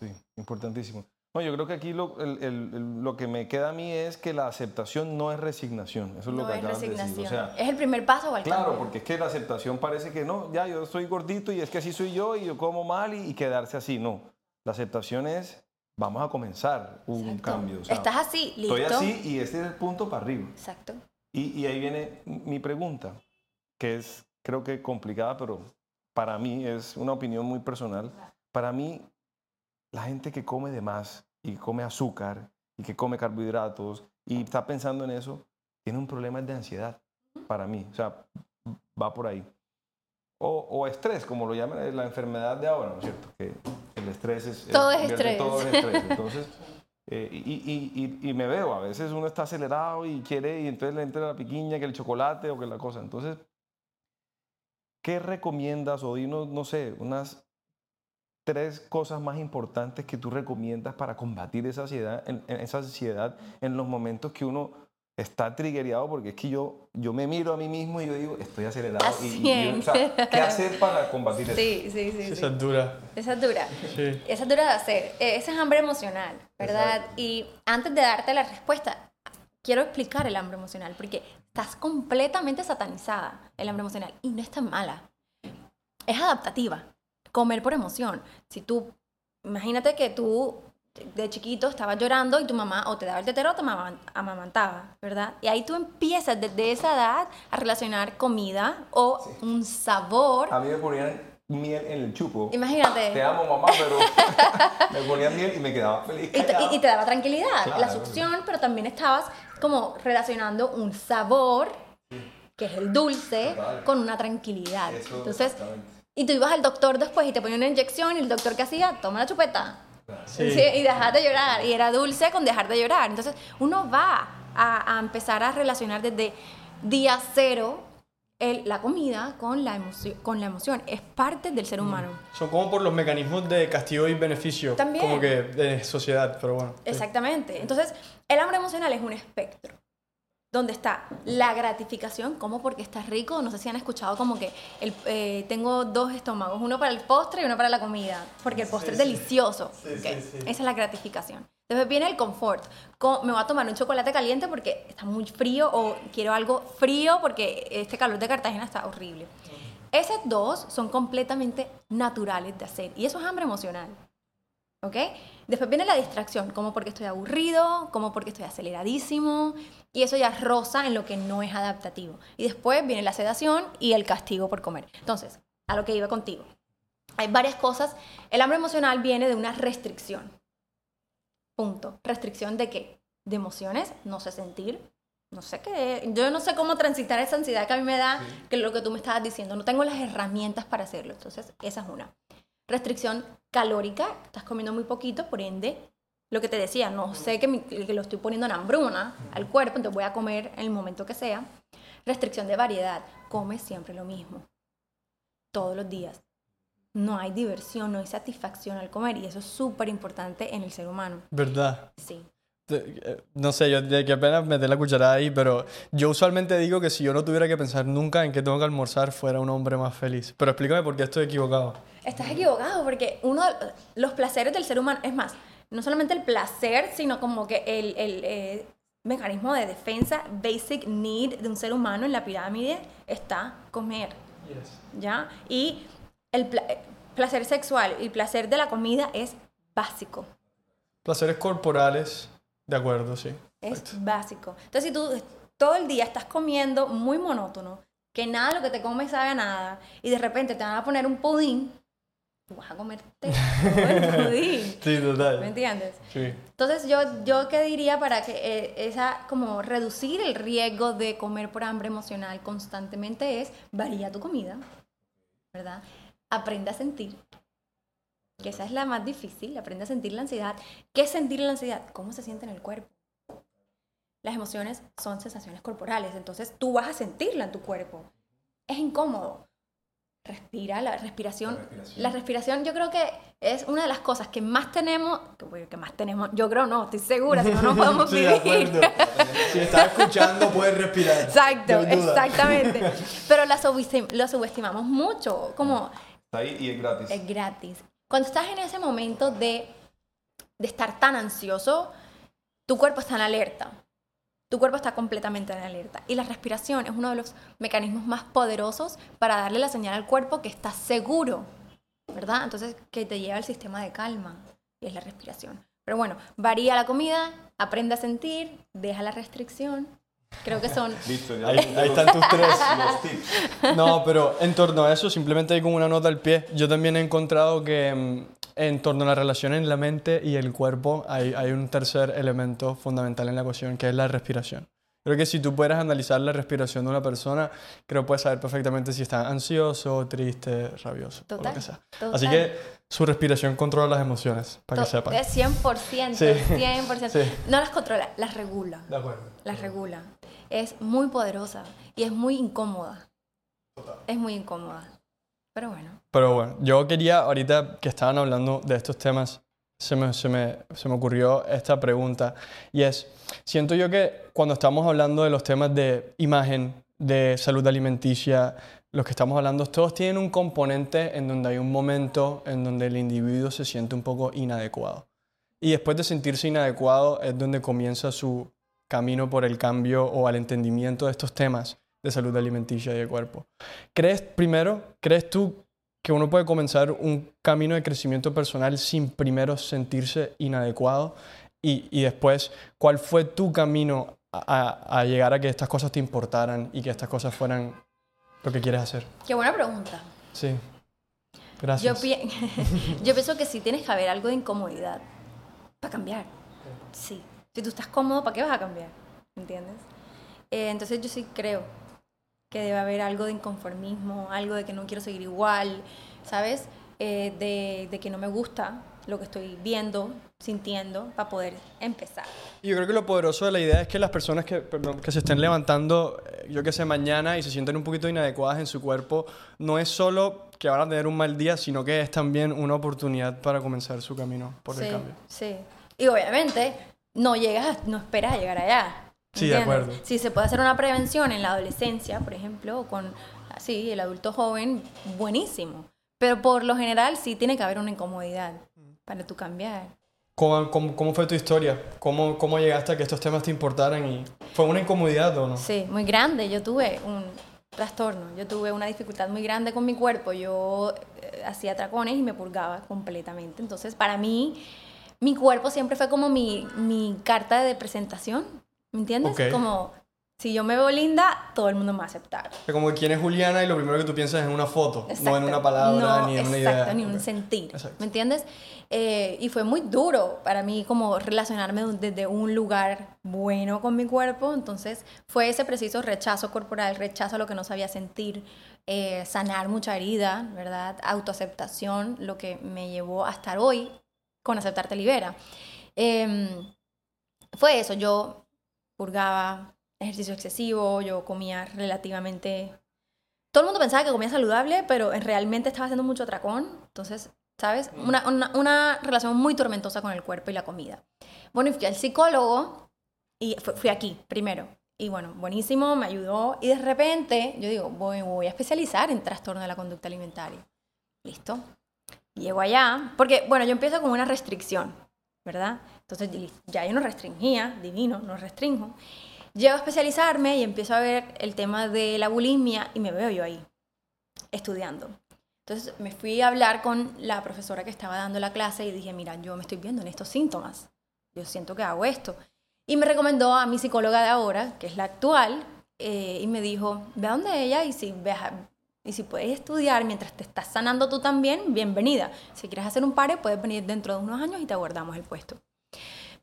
Sí, importantísimo. No, yo creo que aquí lo, el- el- el- lo que me queda a mí es que la aceptación no es resignación. Eso es lo que es acabas de resignación. decir. O sea, es el primer paso al Claro, cambio. porque es que la aceptación parece que no, ya yo soy gordito y es que así soy yo y yo como mal y, y quedarse así. No, la aceptación es, vamos a comenzar un cambio. o sea, Estás así, listo. Estoy así y este es el punto para arriba. Exacto. Y, y ahí viene mi pregunta, que es creo que complicada, pero para mí es una opinión muy personal. Para mí, la gente que come de más y come azúcar y que come carbohidratos y está pensando en eso, tiene un problema de ansiedad, para mí. O sea, va por ahí. O, o estrés, como lo llaman la enfermedad de ahora, ¿no es cierto? Que el estrés es... Todo es estrés. Todo es estrés. Entonces, eh, y, y- y- y me veo, a veces uno está acelerado y quiere, y entonces le entra la piquiña, que el chocolate o que la cosa. Entonces, ¿qué recomiendas o dinos, no sé, unas tres cosas más importantes que tú recomiendas para combatir esa ansiedad en, en esa ansiedad en los momentos que uno está triggereado? Porque es que yo, yo me miro a mí mismo y yo digo, estoy acelerado. Y, y- y- o sea, ¿Qué hacer para combatir eso? Sí, sí, sí. sí. Esa es dura. Esa es dura. Sí. Esa es dura de hacer. Eh, Esa es hambre emocional, ¿verdad? Y antes de darte la respuesta, quiero explicar el hambre emocional, porque estás completamente satanizada el hambre emocional y no es tan mala. Es adaptativa. Comer por emoción. Si tú, imagínate que tú de chiquito estabas llorando y tu mamá o te daba el tetero o te amaman- amamantaba, ¿verdad? Y ahí tú empiezas desde esa edad a relacionar comida o un sabor. A mí me ponían miel en el chupo. Imagínate. Te amo, mamá, pero me ponían miel y me quedaba feliz. Y y- y te daba tranquilidad, la Claro. succión, pero también estabas como relacionando un sabor, que es el dulce, Total. con una tranquilidad. Eso, Entonces, y tú ibas al doctor después y te ponía una inyección y el doctor que hacía, toma la chupeta. Sí. Sí, y dejar de llorar. Y era dulce con dejar de llorar. Entonces, uno va a, a empezar a relacionar desde día cero el- la comida con la, emoción, con la emoción. Es parte del ser humano. Son como por los mecanismos de castigo y beneficio. También. Como que de sociedad, pero bueno. sí. Exactamente. Entonces, el hambre emocional es un espectro. Donde está la gratificación, como porque está rico. No sé si han escuchado como que el, eh, tengo dos estómagos, uno para el postre y uno para la comida, porque el postre es delicioso. Sí, sí. Esa es la gratificación. Después viene el confort. Co- Me voy a tomar un chocolate caliente porque está muy frío o quiero algo frío porque este calor de Cartagena está horrible. Esas dos son completamente naturales de hacer y eso es hambre emocional. ¿Ok? Después viene la distracción, como porque estoy aburrido, como porque estoy aceleradísimo, y eso ya roza en lo que no es adaptativo. Y después viene la sedación y el castigo por comer. Entonces, a lo que iba contigo. Hay varias cosas. El hambre emocional viene de una restricción. Punto. ¿Restricción de qué? De emociones, no sé sentir, no sé qué. Yo no sé cómo transitar esa ansiedad que a mí me da, que es lo que tú me estabas diciendo. No tengo las herramientas para hacerlo. Entonces, esa es una. Restricción calórica, estás comiendo muy poquito, por ende, lo que te decía, no sé que, mi- que lo estoy poniendo en hambruna al cuerpo, entonces voy a comer en el momento que sea. Restricción de variedad, comes siempre lo mismo, todos los días. No hay diversión, no hay satisfacción al comer y eso es súper importante en el ser humano. ¿Verdad? Sí. Eh, No sé, yo de que apenas meter la cucharada ahí, pero yo usualmente digo que si yo no tuviera que pensar nunca en qué tengo que almorzar, fuera un hombre más feliz. Pero explícame por qué estoy equivocado. Estás equivocado porque uno de los placeres del ser humano, es más, no solamente el placer, sino como que el, el, eh, mecanismo de defensa, basic need de un ser humano en la pirámide está comer, ¿ya? Y el pla- eh, placer sexual y placer de la comida es básico, Placeres corporales, de acuerdo, sí. es básico. Entonces, si tú todo el día estás comiendo muy monótono, que nada de lo que te comes sabe a nada, y de repente te van a poner un pudín, vas a comerte todo el. Sí, ¿Me total. entiendes? Sí. Entonces yo, yo qué diría para que eh, esa, como reducir el riesgo de comer por hambre emocional constantemente es varía tu comida, ¿verdad? Aprende a sentir, que esa es la más difícil, aprende a sentir la ansiedad. ¿Qué es sentir la ansiedad? ¿Cómo se siente en el cuerpo? Las emociones son sensaciones corporales, entonces tú vas a sentirla en tu cuerpo. Es incómodo. Respira, la respiración. La respiración yo creo que es una de las cosas que más tenemos, que, más tenemos, yo creo no, estoy segura, si no, no podemos vivir. Si estás escuchando, puedes respirar. Exacto, exactamente. Pero la, subestim- subestimamos mucho, como Está ahí y es gratis. es gratis. Cuando estás en ese momento de, de estar tan ansioso, tu cuerpo está en alerta. Tu cuerpo está completamente en alerta. Y la respiración es uno de los mecanismos más poderosos para darle la señal al cuerpo que estás seguro, ¿verdad? Entonces, que te lleva al sistema de calma, y es la respiración. Pero bueno, varía la comida, aprende a sentir, deja la restricción. Creo que son... Listo, ya. Ahí, ahí están tus tres. Los tips. No, pero en torno a eso, simplemente hay como una nota al pie. Yo también he encontrado que mm, en torno a la relación en la mente y el cuerpo hay, hay un tercer elemento fundamental en la ecuación, que es la respiración. Creo que si tú pudieras analizar la respiración de una persona, creo que puedes saber perfectamente si está ansioso, triste, rabioso, o lo Total, que sea. total. Así que su respiración controla las emociones, para que To- sepan. Es 100%, Sí. 100%. Sí. No las controla, las regula. De acuerdo. Las regula. Es muy poderosa y es muy incómoda. Es muy incómoda. Pero bueno. Pero bueno, yo quería, ahorita que estaban hablando de estos temas, se me, se me, se me ocurrió esta pregunta. Y es, siento yo que cuando estamos hablando de los temas de imagen, de salud alimenticia, los que estamos hablando, todos tienen un componente en donde hay un momento en donde el individuo se siente un poco inadecuado. Y después de sentirse inadecuado es donde comienza su camino por el cambio o al entendimiento de estos temas de salud alimenticia y de cuerpo. ¿Crees, primero, crees tú que uno puede comenzar un camino de crecimiento personal sin primero sentirse inadecuado y, y después, ¿cuál fue tu camino a, a llegar a que estas cosas te importaran y que estas cosas fueran lo que quieres hacer? Qué buena pregunta. Sí. Yo, Gracias. pi- yo pienso que sí tienes que haber algo de incomodidad para cambiar. Sí. Si tú estás cómodo, ¿para qué vas a cambiar? ¿Entiendes? Eh, entonces yo sí creo que debe haber algo de inconformismo, algo de que no quiero seguir igual, ¿sabes? Eh, de, de que no me gusta lo que estoy viendo, sintiendo, para poder empezar. Y Yo creo que lo poderoso de la idea es que las personas que, perdón, que se estén levantando, eh, yo que sé, mañana y se sienten un poquito inadecuadas en su cuerpo, no es solo que van a tener un mal día, sino que es también una oportunidad para comenzar su camino por el cambio. sí. Y obviamente no llegas, no esperas a llegar allá. Sí, de acuerdo. Si se puede hacer una prevención en la adolescencia, por ejemplo, o con así el adulto joven, buenísimo. Pero por lo general sí tiene que haber una incomodidad para tú cambiar. ¿Cómo, cómo, cómo fue tu historia? ¿Cómo, ¿Cómo llegaste a que estos temas te importaran? y ¿Fue una incomodidad o no? Sí, muy grande. Yo tuve un trastorno, yo tuve una dificultad muy grande con mi cuerpo. Yo eh, hacía tracones y me purgaba completamente. Entonces, para mí, mi cuerpo siempre fue como mi, mi carta de presentación, ¿me entiendes? Ok. Como, si yo me veo linda, todo el mundo me va a aceptar. Que Como quién es Juliana y lo primero que tú piensas es en una foto, no en Exacto. una palabra No, ni en una exacto, idea. ni un Ok. sentir. Exacto. ¿Me entiendes? Eh, y fue muy duro para mí como relacionarme desde un lugar bueno con mi cuerpo. Entonces fue ese preciso rechazo corporal, rechazo a lo que no sabía sentir, eh, sanar mucha herida, ¿verdad? Autoaceptación, lo que me llevó a estar hoy con Aceptarte Libera. Em, fue eso, yo purgaba ejercicio excesivo, yo comía relativamente todo el mundo pensaba que comía saludable, pero en realmente estaba haciendo mucho atracón. Entonces, ¿sabes? Una, una, una relación muy tormentosa con el cuerpo y la comida. Bueno, y fui al psicólogo y fu- fui aquí primero. Y bueno, buenísimo, me ayudó. Y de repente, yo digo, voy, voy a especializar en trastorno de la conducta alimentaria. Listo. Llego allá, porque, bueno, yo empiezo con una restricción, ¿verdad? Entonces, ya yo no restringía, divino, no restringo. Llego a especializarme y empiezo a ver el tema de la bulimia y me veo yo ahí, estudiando. Entonces me fui a hablar con la profesora que estaba dando la clase y dije, mira, yo me estoy viendo en estos síntomas. Yo siento que hago esto. Y me recomendó a mi psicóloga de ahora, que es la actual, eh, y me dijo, ve a donde ella y si, a- y si puedes estudiar mientras te estás sanando tú también, bienvenida. Si quieres hacer un pare, puedes venir dentro de unos años y te guardamos el puesto.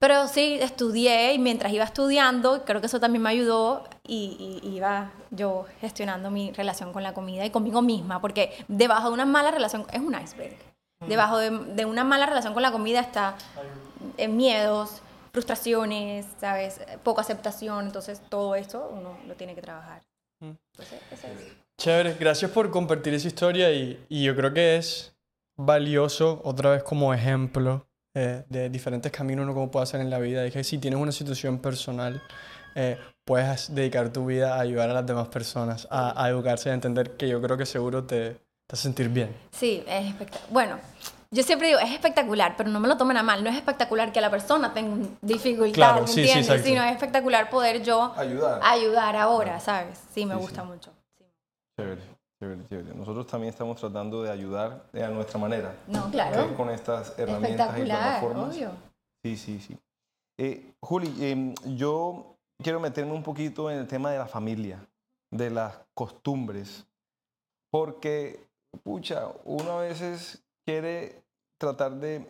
Pero sí, estudié y mientras iba estudiando, creo que eso también me ayudó y, y- iba yo gestionando mi relación con la comida y conmigo misma, porque debajo de una mala relación, es un iceberg, debajo de, de una mala relación con la comida está eh, miedos, frustraciones, ¿sabes? Poca aceptación, entonces todo eso uno lo tiene que trabajar. Mm. Entonces, eso es. Chévere, gracias por compartir esa historia y, y yo creo que es valioso otra vez como ejemplo eh, de diferentes caminos uno como puede hacer en la vida. Es que si tienes una situación personal, eh, puedes dedicar tu vida a ayudar a las demás personas, a, a educarse y a entender que yo creo que seguro te, te hace sentir bien. Sí, es espectacular. Bueno, yo siempre digo, es espectacular, pero no me lo tomen a mal. No es espectacular que la persona tenga dificultad, Claro, ¿me sí, sí, entiendes? exacto. Sino es espectacular poder yo Ayudar. ayudar ahora, ¿sabes? Sí, me Sí, gusta sí. mucho. Sí. Chévere, chévere, chévere. Nosotros también estamos tratando de ayudar a nuestra manera. No, claro. ¿ok? Con estas herramientas y plataformas. obvio. Sí, sí, sí. Eh, Juli, em, yo quiero meterme un poquito en el tema de la familia, de las costumbres, porque, pucha, uno a veces quiere tratar de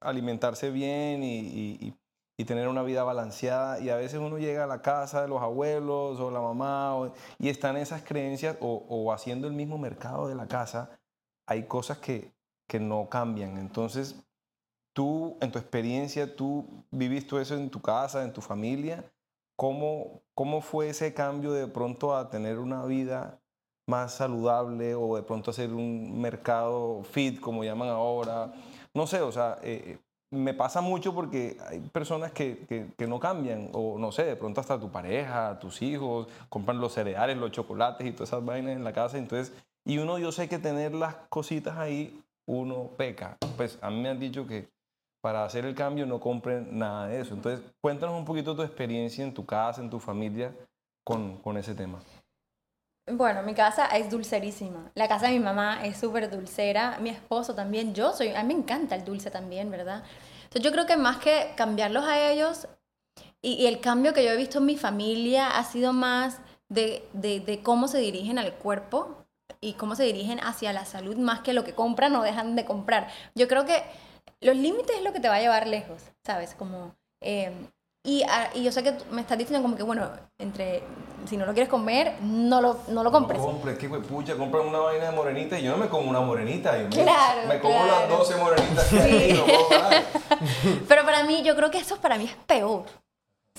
alimentarse bien y, y- y- y tener una vida balanceada y a veces uno llega a la casa de los abuelos o la mamá y están esas creencias o, haciendo el mismo mercado de la casa, hay cosas que, que no cambian. Entonces, tú, en tu experiencia, tú viviste eso en tu casa, en tu familia. ¿Cómo, ¿Cómo fue ese cambio de pronto a tener una vida más saludable o de pronto hacer un mercado fit, como llaman ahora? No sé, o sea, eh, me pasa mucho porque hay personas que, que, no cambian, o no sé, de pronto hasta tu pareja, tus hijos, compran los cereales, los chocolates y todas esas vainas en la casa, entonces, y uno yo sé que tener las cositas ahí, uno peca. Pues a mí me han dicho que para hacer el cambio no compren nada de eso. Entonces, cuéntanos un poquito tu experiencia en tu casa, en tu familia, con, con ese tema. Bueno, mi casa es dulcerísima. La casa de mi mamá es súper dulcera. Mi esposo también. Yo soy, a mí me encanta el dulce también, ¿verdad? Entonces yo creo que más que cambiarlos a ellos, y, el cambio que yo he visto en mi familia ha sido más de, de, de cómo se dirigen al cuerpo y cómo se dirigen hacia la salud, más que lo que compran o dejan de comprar. Yo creo que los límites es lo que te va a llevar lejos, ¿sabes? Como... eh, y, ah, y yo sé que me estás diciendo como que, bueno, entre si no lo quieres comer, no lo, no lo compres. No compres, que pucha, compran una vaina de morenita y yo no me como una morenita. Yo me- Claro, Me como claro. las 12 morenitas que hay y no puedo parar. Pero para mí, yo creo que eso para mí es peor.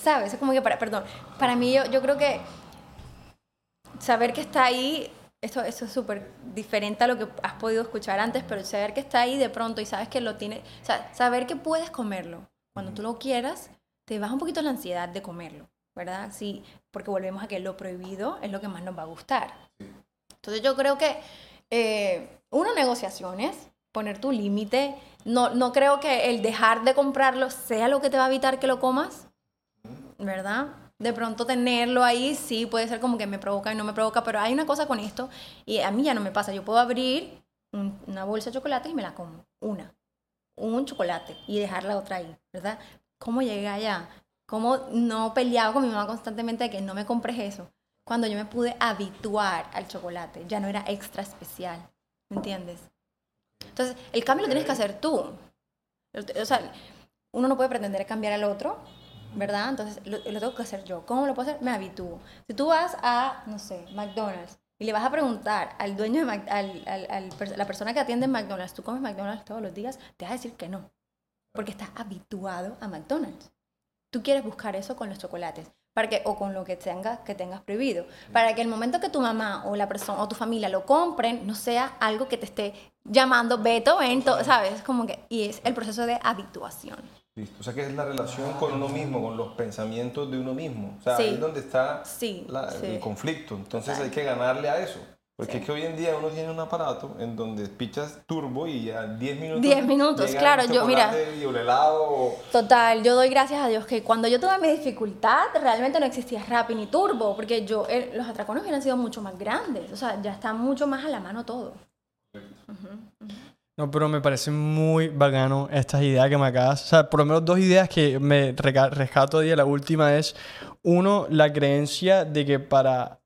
¿Sabes? Es como que, para, perdón, para mí yo, yo creo que saber que está ahí, esto, esto es súper diferente a lo que has podido escuchar antes, pero saber que está ahí de pronto y sabes que lo tiene, o sea, saber que puedes comerlo cuando tú lo quieras, te baja un poquito la ansiedad de comerlo, ¿verdad? Sí, porque volvemos a que lo prohibido es lo que más nos va a gustar. Entonces yo creo que, eh, uno, negociaciones, poner tu límite. No, no creo que el dejar de comprarlo sea lo que te va a evitar que lo comas, ¿verdad? De pronto tenerlo ahí sí puede ser como que me provoca y no me provoca, pero hay una cosa con esto y a mí ya no me pasa. Yo puedo abrir un- una bolsa de chocolate y me la como, una, un chocolate y dejar la otra ahí, ¿verdad? ¿Cómo llegué allá? ¿Cómo no peleaba con mi mamá constantemente de que no me compres eso? Cuando yo me pude habituar al chocolate, ya no era extra especial, ¿me entiendes? Entonces, el cambio lo tienes que hacer tú. O sea, uno no puede pretender cambiar al otro, ¿verdad? Entonces, lo, lo tengo que hacer yo. ¿Cómo lo puedo hacer? Me habitúo. Si tú vas a, no sé, McDonald's y le vas a preguntar al dueño de Mac- al, al, al la persona que atiende en McDonald's, ¿tú comes McDonald's todos los días? Te va a decir que no, porque estás habituado a McDonald's. Tú quieres buscar eso con los chocolates, para que, o con lo que tengas, que tengas prohibido, para que el momento que tu mamá o la persona o tu familia lo compren, no sea algo que te esté llamando Beto, ven, to- ¿sabes? Como que, y es el proceso de habituación. Listo. O sea que es la relación con uno mismo, con los pensamientos de uno mismo. O sea, Sí. ahí es donde está Sí, la- sí. el conflicto. Entonces hay que ganarle a eso. Porque Sí. es que hoy en día uno tiene un aparato en donde pichas turbo y a 10 minutos. 10 minutos, claro, el yo, mira. Y el helado. Total, yo doy gracias a Dios que cuando yo tuve mi dificultad realmente no existía Rappi ni Turbo, porque yo, eh, los atracones hubieran sido mucho más grandes, o sea, ya está mucho más a la mano todo. No, pero me parece muy bacano estas ideas que me acabas. O sea, por lo menos dos ideas que me rescato de la última es, uno, la creencia de que para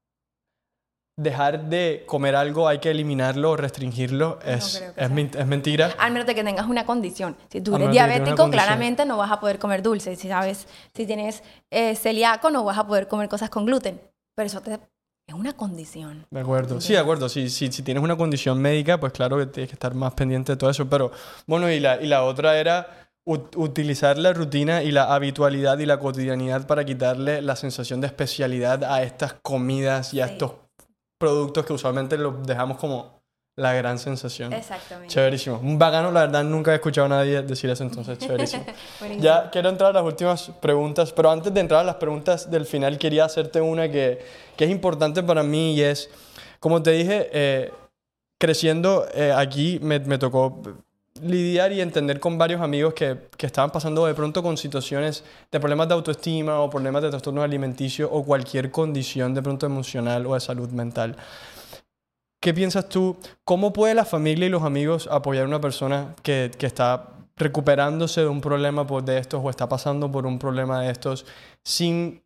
dejar de comer algo hay que eliminarlo o restringirlo. Es, es, mentira. Al menos de que tengas una condición. Si tú eres diabético, claramente no vas a poder comer dulce. Si sabes, si tienes eh, celíaco, no vas a poder comer cosas con gluten. Pero eso te, es una condición. De acuerdo. Sí, de acuerdo. Si, si, si tienes una condición médica, pues claro que tienes que estar más pendiente de todo eso. Pero bueno, y la, y la otra era ut- utilizar la rutina y la habitualidad y la cotidianidad para quitarle la sensación de especialidad a estas comidas y a Sí. estos productos que usualmente los dejamos como la gran sensación. Exactamente. Chéverísimo. Un bacano, la verdad, nunca he escuchado a nadie decir eso, entonces chéverísimo. Ya quiero entrar a las últimas preguntas, pero antes de entrar a las preguntas del final, quería hacerte una que, que es importante para mí y es, como te dije, eh, creciendo eh, aquí me, me tocó lidiar y entender con varios amigos que, que estaban pasando de pronto con situaciones de problemas de autoestima o problemas de trastornos alimenticios o cualquier condición de pronto emocional o de salud mental. ¿Qué piensas tú? ¿Cómo puede la familia y los amigos apoyar a una persona que, que está recuperándose de un problema de estos o está pasando por un problema de estos sin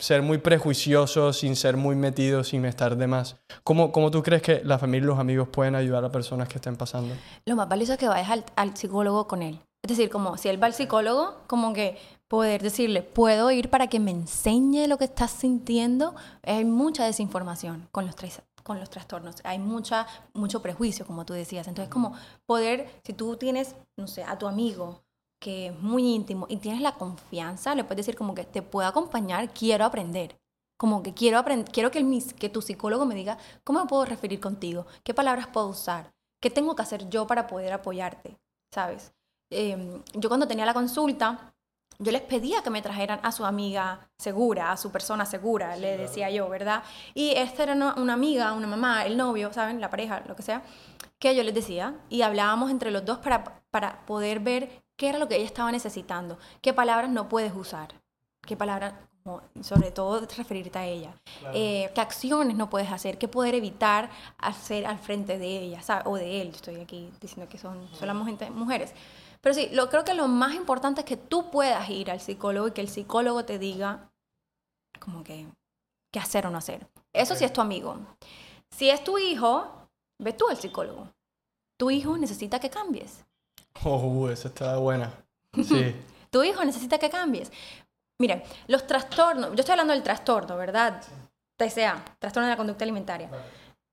ser muy prejuiciosos, sin ser muy metidos, sin estar de más? ¿Cómo, ¿Cómo tú crees que la familia y los amigos pueden ayudar a personas que estén pasando? Lo más valioso es que vayas al, al psicólogo con él. Es decir, como si él va al psicólogo, como que poder decirle, puedo ir para que me enseñe lo que estás sintiendo. Hay mucha desinformación con los, tres, con los trastornos. Hay mucha, mucho prejuicio, como tú decías. Entonces, como poder, si tú tienes, no sé, a tu amigo que es muy íntimo y tienes la confianza, le puedes decir como que te puedo acompañar, quiero aprender. Como que quiero aprender, quiero que, el, mis- que tu psicólogo me diga cómo me puedo referir contigo, qué palabras puedo usar, qué tengo que hacer yo para poder apoyarte, ¿sabes? Eh, yo cuando tenía la consulta, yo les pedía que me trajeran a su amiga segura, a su persona segura, le decía yo, ¿verdad? Y esta era una, una amiga, una mamá, el novio, ¿saben? La pareja, lo que sea, que yo les decía y hablábamos entre los dos para, para poder ver qué era lo que ella estaba necesitando, qué palabras no puedes usar, qué palabras sobre todo referirte a ella. Eh, ¿Qué acciones no puedes hacer? ¿Qué poder evitar hacer al frente de ella ¿sabes? o de él? Estoy aquí diciendo que son solamente mujeres. Pero sí, lo, creo que lo más importante es que tú puedas ir al psicólogo y que el psicólogo te diga como que qué hacer o no hacer. Eso sí es tu amigo. Si es tu hijo, ve tú al psicólogo. Tu hijo necesita que cambies. Oh, esa está buena. Sí. tu hijo necesita que cambies. Miren, los trastornos, yo estoy hablando del trastorno, ¿verdad? TCA, trastorno de la conducta alimentaria.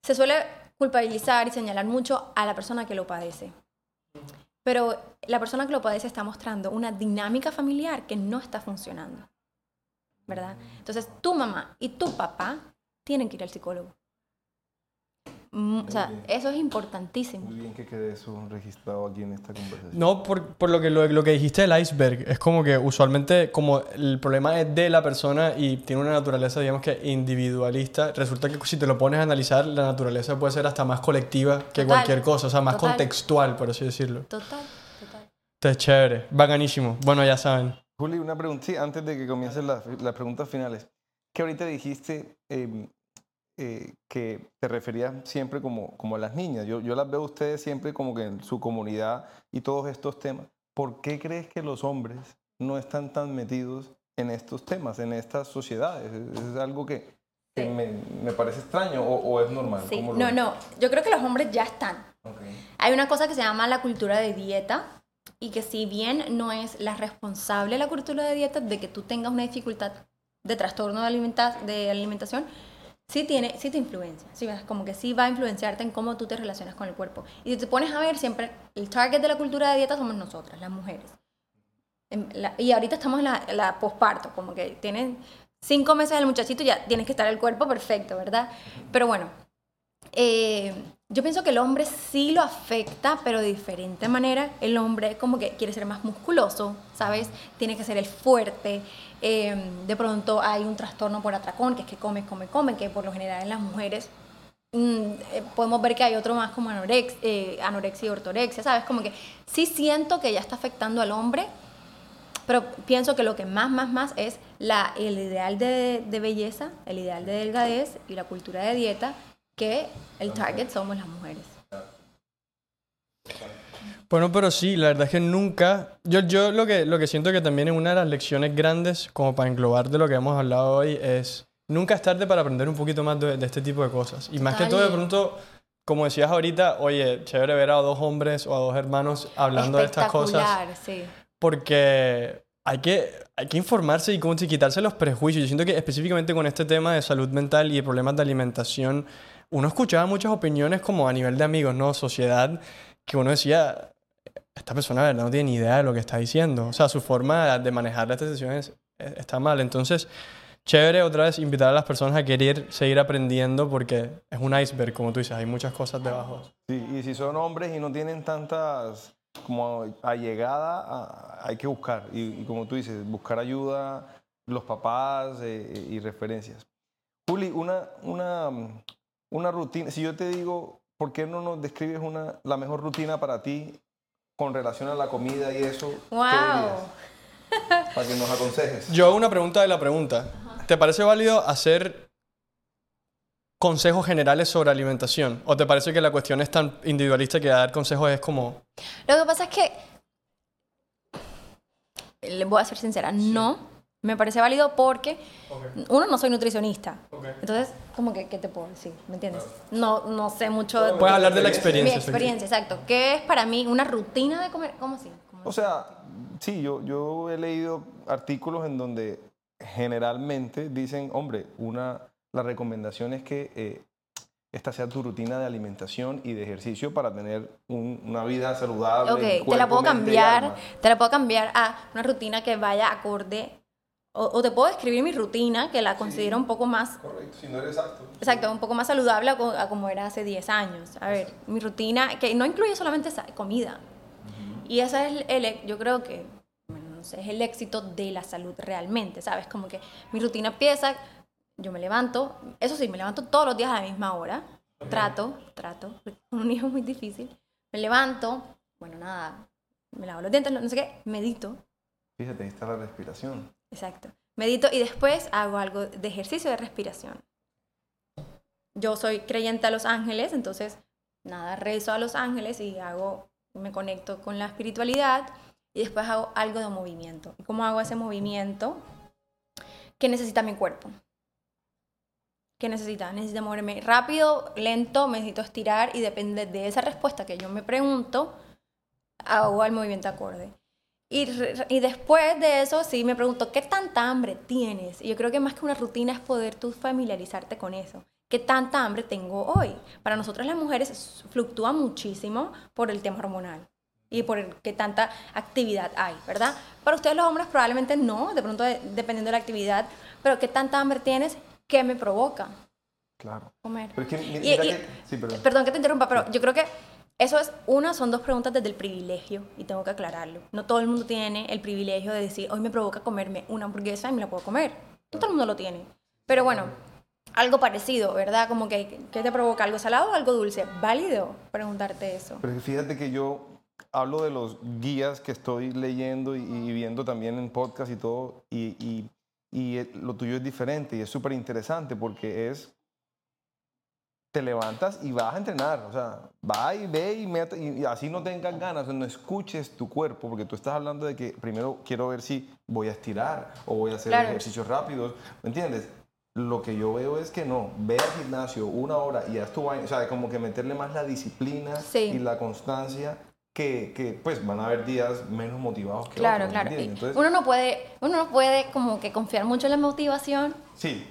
Se suele culpabilizar y señalar mucho a la persona que lo padece. Pero la persona que lo padece está mostrando una dinámica familiar que no está funcionando. ¿Verdad? Entonces, tu mamá y tu papá tienen que ir al psicólogo. Mm, o sea, eso es importantísimo. Muy bien que quede eso registrado aquí en esta conversación. No, por, por lo, que, lo, lo, que dijiste del iceberg, es como que usualmente como el problema es de la persona y tiene una naturaleza, digamos que individualista, resulta que si te lo pones a analizar, la naturaleza puede ser hasta más colectiva que cualquier cosa, o sea, más contextual, por así decirlo. Total, total. Entonces, chévere, bacanísimo. Bueno, ya saben. Juli, una pregunta, sí, antes de que comiencen las, las preguntas finales. Que ahorita dijiste... Eh, eh, que te referías siempre como, como a las niñas. Yo, yo las veo a ustedes siempre como que en su comunidad y todos estos temas. ¿Por qué crees que los hombres no están tan metidos en estos temas, en estas sociedades? Es, algo que, que me, me, parece extraño o, o es normal. Sí. No, no, yo creo que los hombres ya están. Okay. Hay una cosa que se llama la cultura de dieta y que si bien no es la responsable la cultura de dieta de que tú tengas una dificultad de trastorno de, alimenta de alimentación, sí, tiene, sí te influencia, ¿sí? como que sí va a influenciarte en cómo tú te relacionas con el cuerpo. Y si te pones a ver, siempre el target de la cultura de dieta somos nosotras, las mujeres. La, y ahorita estamos en la, la posparto, como que tienen cinco meses el muchachito, ya tienes que estar el cuerpo perfecto, ¿verdad? Pero bueno, eh, yo pienso que el hombre sí lo afecta, pero de diferente manera. El hombre como que quiere ser más musculoso, ¿sabes? Tiene que ser el fuerte. Eh, de pronto hay un trastorno por atracón, que es que come, come, come, que por lo general en las mujeres mm, eh, podemos ver que hay otro más como anorex, eh, anorexia y ortorexia, ¿sabes? Como que sí siento que ya está afectando al hombre, pero pienso que lo que más, más, más es la, el ideal de, de belleza, el ideal de delgadez y la cultura de dieta que el target somos las mujeres. Bueno, pero sí, la verdad es que nunca. Yo, yo lo, que, lo que siento que también es una de las lecciones grandes, como para englobar de lo que hemos hablado hoy, es nunca es tarde para aprender un poquito más de, de este tipo de cosas. Y más que todo, de pronto, como decías ahorita, oye, chévere ver a dos hombres o a dos hermanos hablando de estas cosas. Sí. Porque hay que, hay que informarse y como quitarse los prejuicios. Yo siento que específicamente con este tema de salud mental y de problemas de alimentación uno escuchaba muchas opiniones como a nivel de amigos, ¿no? Sociedad, que uno decía, esta persona verdad no tiene ni idea de lo que está diciendo. O sea, su forma de manejar las decisiones está mal. Entonces, chévere otra vez invitar a las personas a querer seguir aprendiendo porque es un iceberg, como tú dices, hay muchas cosas debajo. Sí, y si son hombres y no tienen tantas como allegada, hay que buscar. Y, y como tú dices, buscar ayuda, los papás eh, y referencias. Juli, una, una, una rutina, si yo te digo, ¿por qué no nos describes una, la mejor rutina para ti con relación a la comida y eso? ¡Wow! Para que nos aconsejes. Yo hago una pregunta de la pregunta. ¿Te parece válido hacer consejos generales sobre alimentación? ¿O te parece que la cuestión es tan individualista que dar consejos es como... Lo que pasa es que, le voy a ser sincera, no me parece válido porque, okay. uno, no soy nutricionista. Okay. Entonces, como que, ¿qué te puedo decir? ¿Me entiendes? No, no sé mucho de... Puedes hablar de la experiencia. Mi experiencia, exacto. ¿Qué es para mí una rutina de comer? ¿Cómo así? ¿Cómo o sea, sí, yo, yo he leído artículos en donde generalmente dicen, hombre, una, la recomendación es que eh, esta sea tu rutina de alimentación y de ejercicio para tener un, una vida saludable. Ok, cuerpo, te la puedo cambiar, te la puedo cambiar a una rutina que vaya acorde o, o, te puedo escribir mi rutina, que la considero sí, un poco más... Correcto, si no eres exacto. Exacto, un poco más saludable a, a como era hace 10 años. A ver, mi rutina, que no incluye solamente esa, comida. Uh -huh. Y ese es el, yo creo que, bueno, no sé, es el éxito de la salud realmente, ¿sabes? Como que mi rutina empieza, yo me levanto, eso sí, me levanto todos los días a la misma hora. Trato, trato, con un hijo es muy difícil. Me levanto, bueno, nada, me lavo los dientes, no sé qué, medito. Fíjate, ahí está la respiración. Exacto. medito y después hago algo de ejercicio de respiración. Yo soy creyente a los ángeles, entonces nada, rezo a los ángeles y hago, me conecto con la espiritualidad y después hago algo de movimiento. ¿Y cómo hago ese movimiento? ¿Qué necesita mi cuerpo? ¿Qué necesita? Necesita moverme rápido, lento, me necesito estirar y depende de esa respuesta que yo me pregunto, hago el movimiento acorde. Y, y, después de eso, sí me pregunto, ¿qué tanta hambre tienes? Y yo creo que más que una rutina es poder tú familiarizarte con eso. ¿Qué tanta hambre tengo hoy? Para nosotros las mujeres fluctúa muchísimo por el tema hormonal y por el, qué tanta actividad hay, ¿verdad? Para ustedes los hombres probablemente no, de pronto dependiendo de la actividad, pero ¿qué tanta hambre tienes? ¿Qué me provoca? Claro. Comer. Pero es que, mira Y- y- que- sí, perdón. Perdón que te interrumpa, pero yo creo que eso es una, son dos preguntas desde el privilegio y tengo que aclararlo. No todo el mundo tiene el privilegio de decir, hoy me provoca comerme una hamburguesa y me la puedo comer. No todo el mundo lo tiene. Pero bueno, algo parecido, ¿verdad? Como que, ¿qué te provoca? ¿Algo salado o algo dulce? Válido preguntarte eso. Pero fíjate que yo hablo de los guías que estoy leyendo y, y viendo también en podcast y todo, y, y- y eh, lo tuyo es diferente y es súper interesante porque es, te levantas y vas a entrenar, o sea, va y ve y, mete, y, y así no tengas ganas, o sea, no escuches tu cuerpo, porque tú estás hablando de que primero quiero ver si voy a estirar o voy a hacer Claro. ejercicios rápidos, ¿me entiendes? Lo que yo veo es que no, ve al gimnasio una hora y haz tu vaina, o sea, como que meterle más la disciplina Sí. y la constancia, que, que, pues van a haber días menos motivados que Claro, otros, ¿me claro. Entiendes? Entonces, uno no puede, uno no puede como que confiar mucho en la motivación. Sí,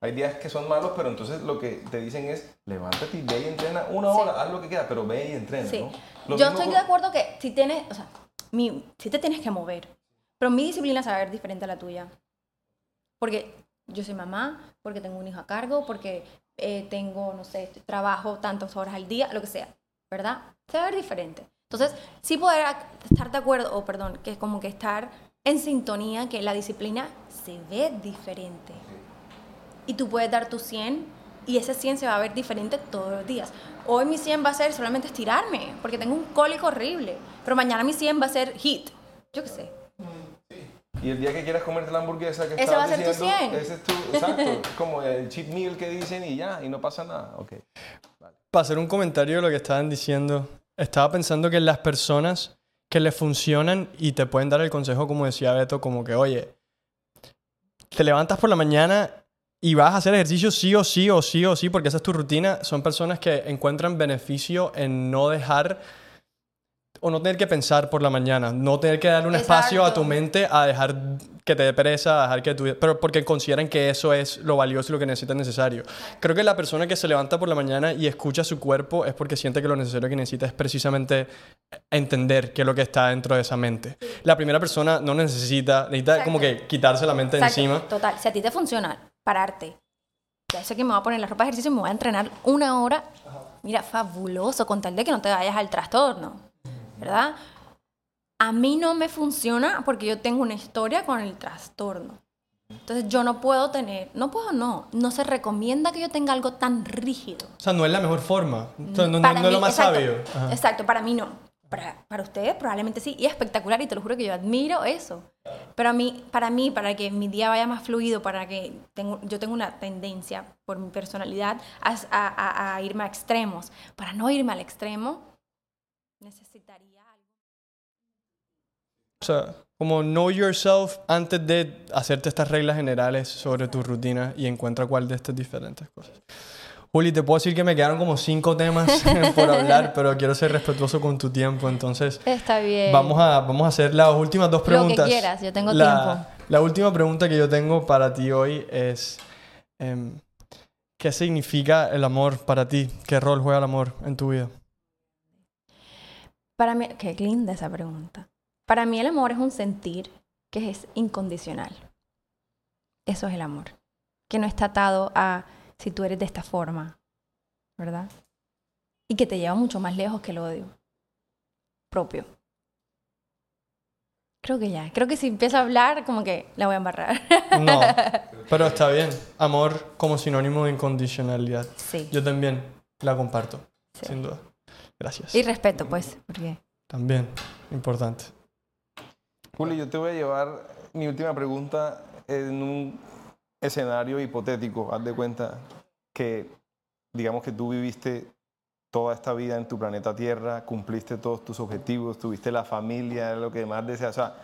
hay días que son malos, pero entonces lo que te dicen es, levántate y ve y entrena una Sí. hora, haz lo que quieras, pero ve y entrena, Sí. ¿no? Lo Yo estoy con- de acuerdo que si tienes, o sea, mi, si te tienes que mover, pero mi disciplina es saber diferente a la tuya. Porque yo soy mamá, porque tengo un hijo a cargo, porque eh, tengo, no sé, trabajo tantas horas al día, lo que sea, ¿verdad? Se va a ver diferente. Entonces, sí poder estar de acuerdo, o perdón, que es como que estar en sintonía, que la disciplina se ve diferente. Y tú puedes dar tu 100 y ese 100 se va a ver diferente todos los días. Hoy mi 100 va a ser solamente estirarme, porque tengo un cólico horrible. Pero mañana mi 100 va a ser hit. Yo qué sé. Y el día que quieras comerte la hamburguesa que Ese va a ser tu diciendo, 100. ese es tu, exacto, como el cheat meal que dicen y ya, y no pasa nada, ok. Para hacer un comentario de lo que estaban diciendo, estaba pensando que las personas que le funcionan y te pueden dar el consejo, como decía Beto, como que, oye, te levantas por la mañana y vas a hacer ejercicio sí o sí o sí o sí, porque esa es tu rutina, son personas que encuentran beneficio en no dejar o no tener que pensar por la mañana, no tener que darle un espacio a tu Exacto. mente a dejar que te dé pereza, a dejar que tu... Pero porque consideran que eso es lo valioso y lo que necesitas necesario. Creo que la persona que se levanta por la mañana y escucha su cuerpo es porque siente que lo necesario que necesita es precisamente entender qué es lo que está dentro de esa mente. La primera persona no necesita, necesita como que quitarse la mente Exacto, encima. Total, si a ti te funciona pararte, ya sé que me voy a poner la ropa de ejercicio y me voy a entrenar una hora, mira, fabuloso, con tal de que no te vayas al trastorno, ¿verdad? A mí no me funciona porque yo tengo una historia con el trastorno. Entonces yo no puedo tener, no puedo, no, no se recomienda que yo tenga algo tan rígido. O sea, no es la mejor forma. No, no- es lo más exacto, sabio. Ajá. Exacto, para mí no. Para, para ustedes probablemente sí, y es espectacular, y te lo juro que yo admiro eso. Pero a mí, para mí, para que mi día vaya más fluido, para que tengo, yo tengo una tendencia por mi personalidad a, a- a- irme a extremos. Para no irme al extremo, necesitaría. O sea, como know yourself antes de hacerte estas reglas generales sobre tu rutina y encuentra cuál de estas diferentes cosas. Juli, te puedo decir que me quedaron como cinco temas por hablar, pero quiero ser respetuoso con tu tiempo, entonces Está bien. vamos a, vamos a hacer las últimas dos Lo que preguntas. quieras, yo tengo la, tiempo. La última pregunta que yo tengo para ti hoy es, em, ¿qué significa el amor para ti? ¿Qué rol juega el amor en tu vida? Para mí, qué linda esa pregunta. Para mí el amor es un sentir que es incondicional. Eso es el amor. Que no está atado a si tú eres de esta forma, ¿verdad? Y que te lleva mucho más lejos que el odio propio. Creo que ya. Creo que si empiezo a hablar, como que la voy a embarrar. No, pero está bien. Amor como sinónimo de incondicionalidad. Sí. Yo también la comparto, sí. sin duda. Gracias. Y respeto, pues, porque También, importante. Julio, yo te voy a llevar mi última pregunta en un escenario hipotético, haz de cuenta que, digamos que tú viviste toda esta vida en tu planeta Tierra, cumpliste todos tus objetivos, tuviste la familia, lo que más deseas, o sea,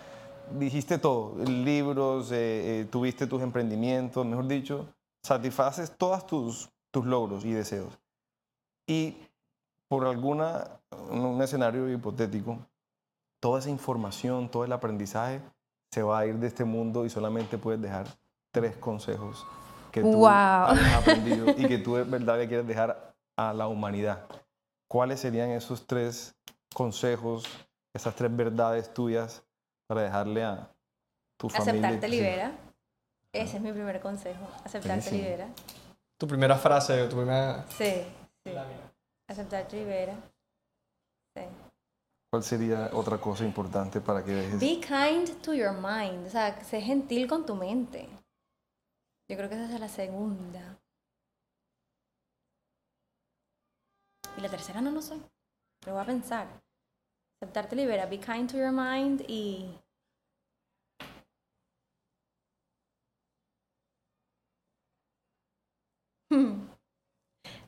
dijiste todo, libros, eh, eh, tuviste tus emprendimientos, mejor dicho, satisfaces todos tus, tus logros y deseos. Y por alguna, un escenario hipotético, toda esa información, todo el aprendizaje se va a ir de este mundo y solamente puedes dejar tres consejos que tú has aprendido y que tú de verdad le quieres dejar a la humanidad. ¿Cuáles serían esos tres consejos, esas tres verdades tuyas para dejarle a tu familia? Aceptarte libera. Ese es mi primer consejo. Aceptarte libera. Tu primera frase, tu primera... Sí, sí. Aceptarte libera. Sí. ¿Cuál sería otra cosa importante para que dejes? Be kind to your mind. O sea, sé gentil con tu mente. Yo creo que esa es la segunda. Y la tercera no lo sé. Lo voy a pensar. Aceptarte libera. Be kind to your mind y...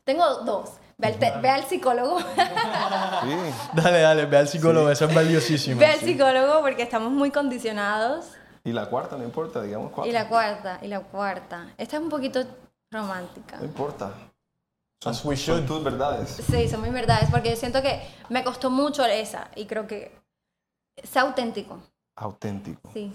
Tengo dos. Ve al, psicólogo. Sí. Dale, dale, ve al psicólogo, eso es valiosísimo. Ve al psicólogo porque estamos muy condicionados. Y la cuarta, no importa, digamos cuatro. Y la cuarta, y la cuarta. Esta es un poquito romántica. No importa. Son, should. son tus verdades. Sí, son mis verdades, porque yo siento que me costó mucho esa y creo que sea auténtico. Auténtico. Sí.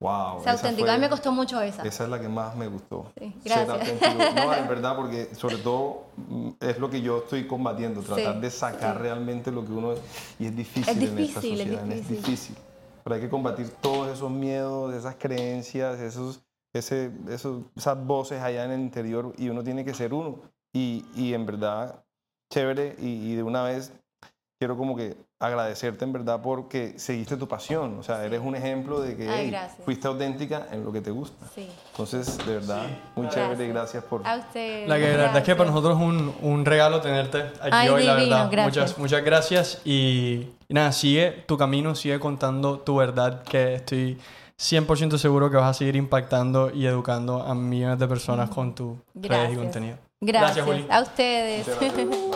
Wow. Sea auténtico. a mí me costó mucho esa. Esa es la que más me gustó. Sí, gracias. No, es verdad, porque sobre todo mm, es lo que yo estoy combatiendo, tratar Sí, de sacar sí. realmente lo que uno es. Y es difícil, Es en esta difícil, es sociedad, es difícil. difícil. Pero hay que combatir todos esos miedos, esas creencias, esos, ese, esos, esas voces allá en el interior y uno tiene que ser uno. Y, y en verdad, chévere y, y de una vez quiero como que agradecerte en verdad porque seguiste tu pasión. O sea, eres un ejemplo de que Ay, hey, gracias. fuiste auténtica en lo que te gusta. Sí. Entonces, de verdad, muy chévere y gracias por... A usted. La, que, la verdad es que para nosotros es un, un regalo tenerte aquí Ay, hoy, la divino, verdad. gracias. Muchas, muchas gracias y, y nada, sigue tu camino, sigue contando tu verdad, que estoy 100% seguro que vas a seguir impactando y educando a millones de personas con tu redes y Gracias. contenido. Gracias. Juli. A ustedes. Gracias.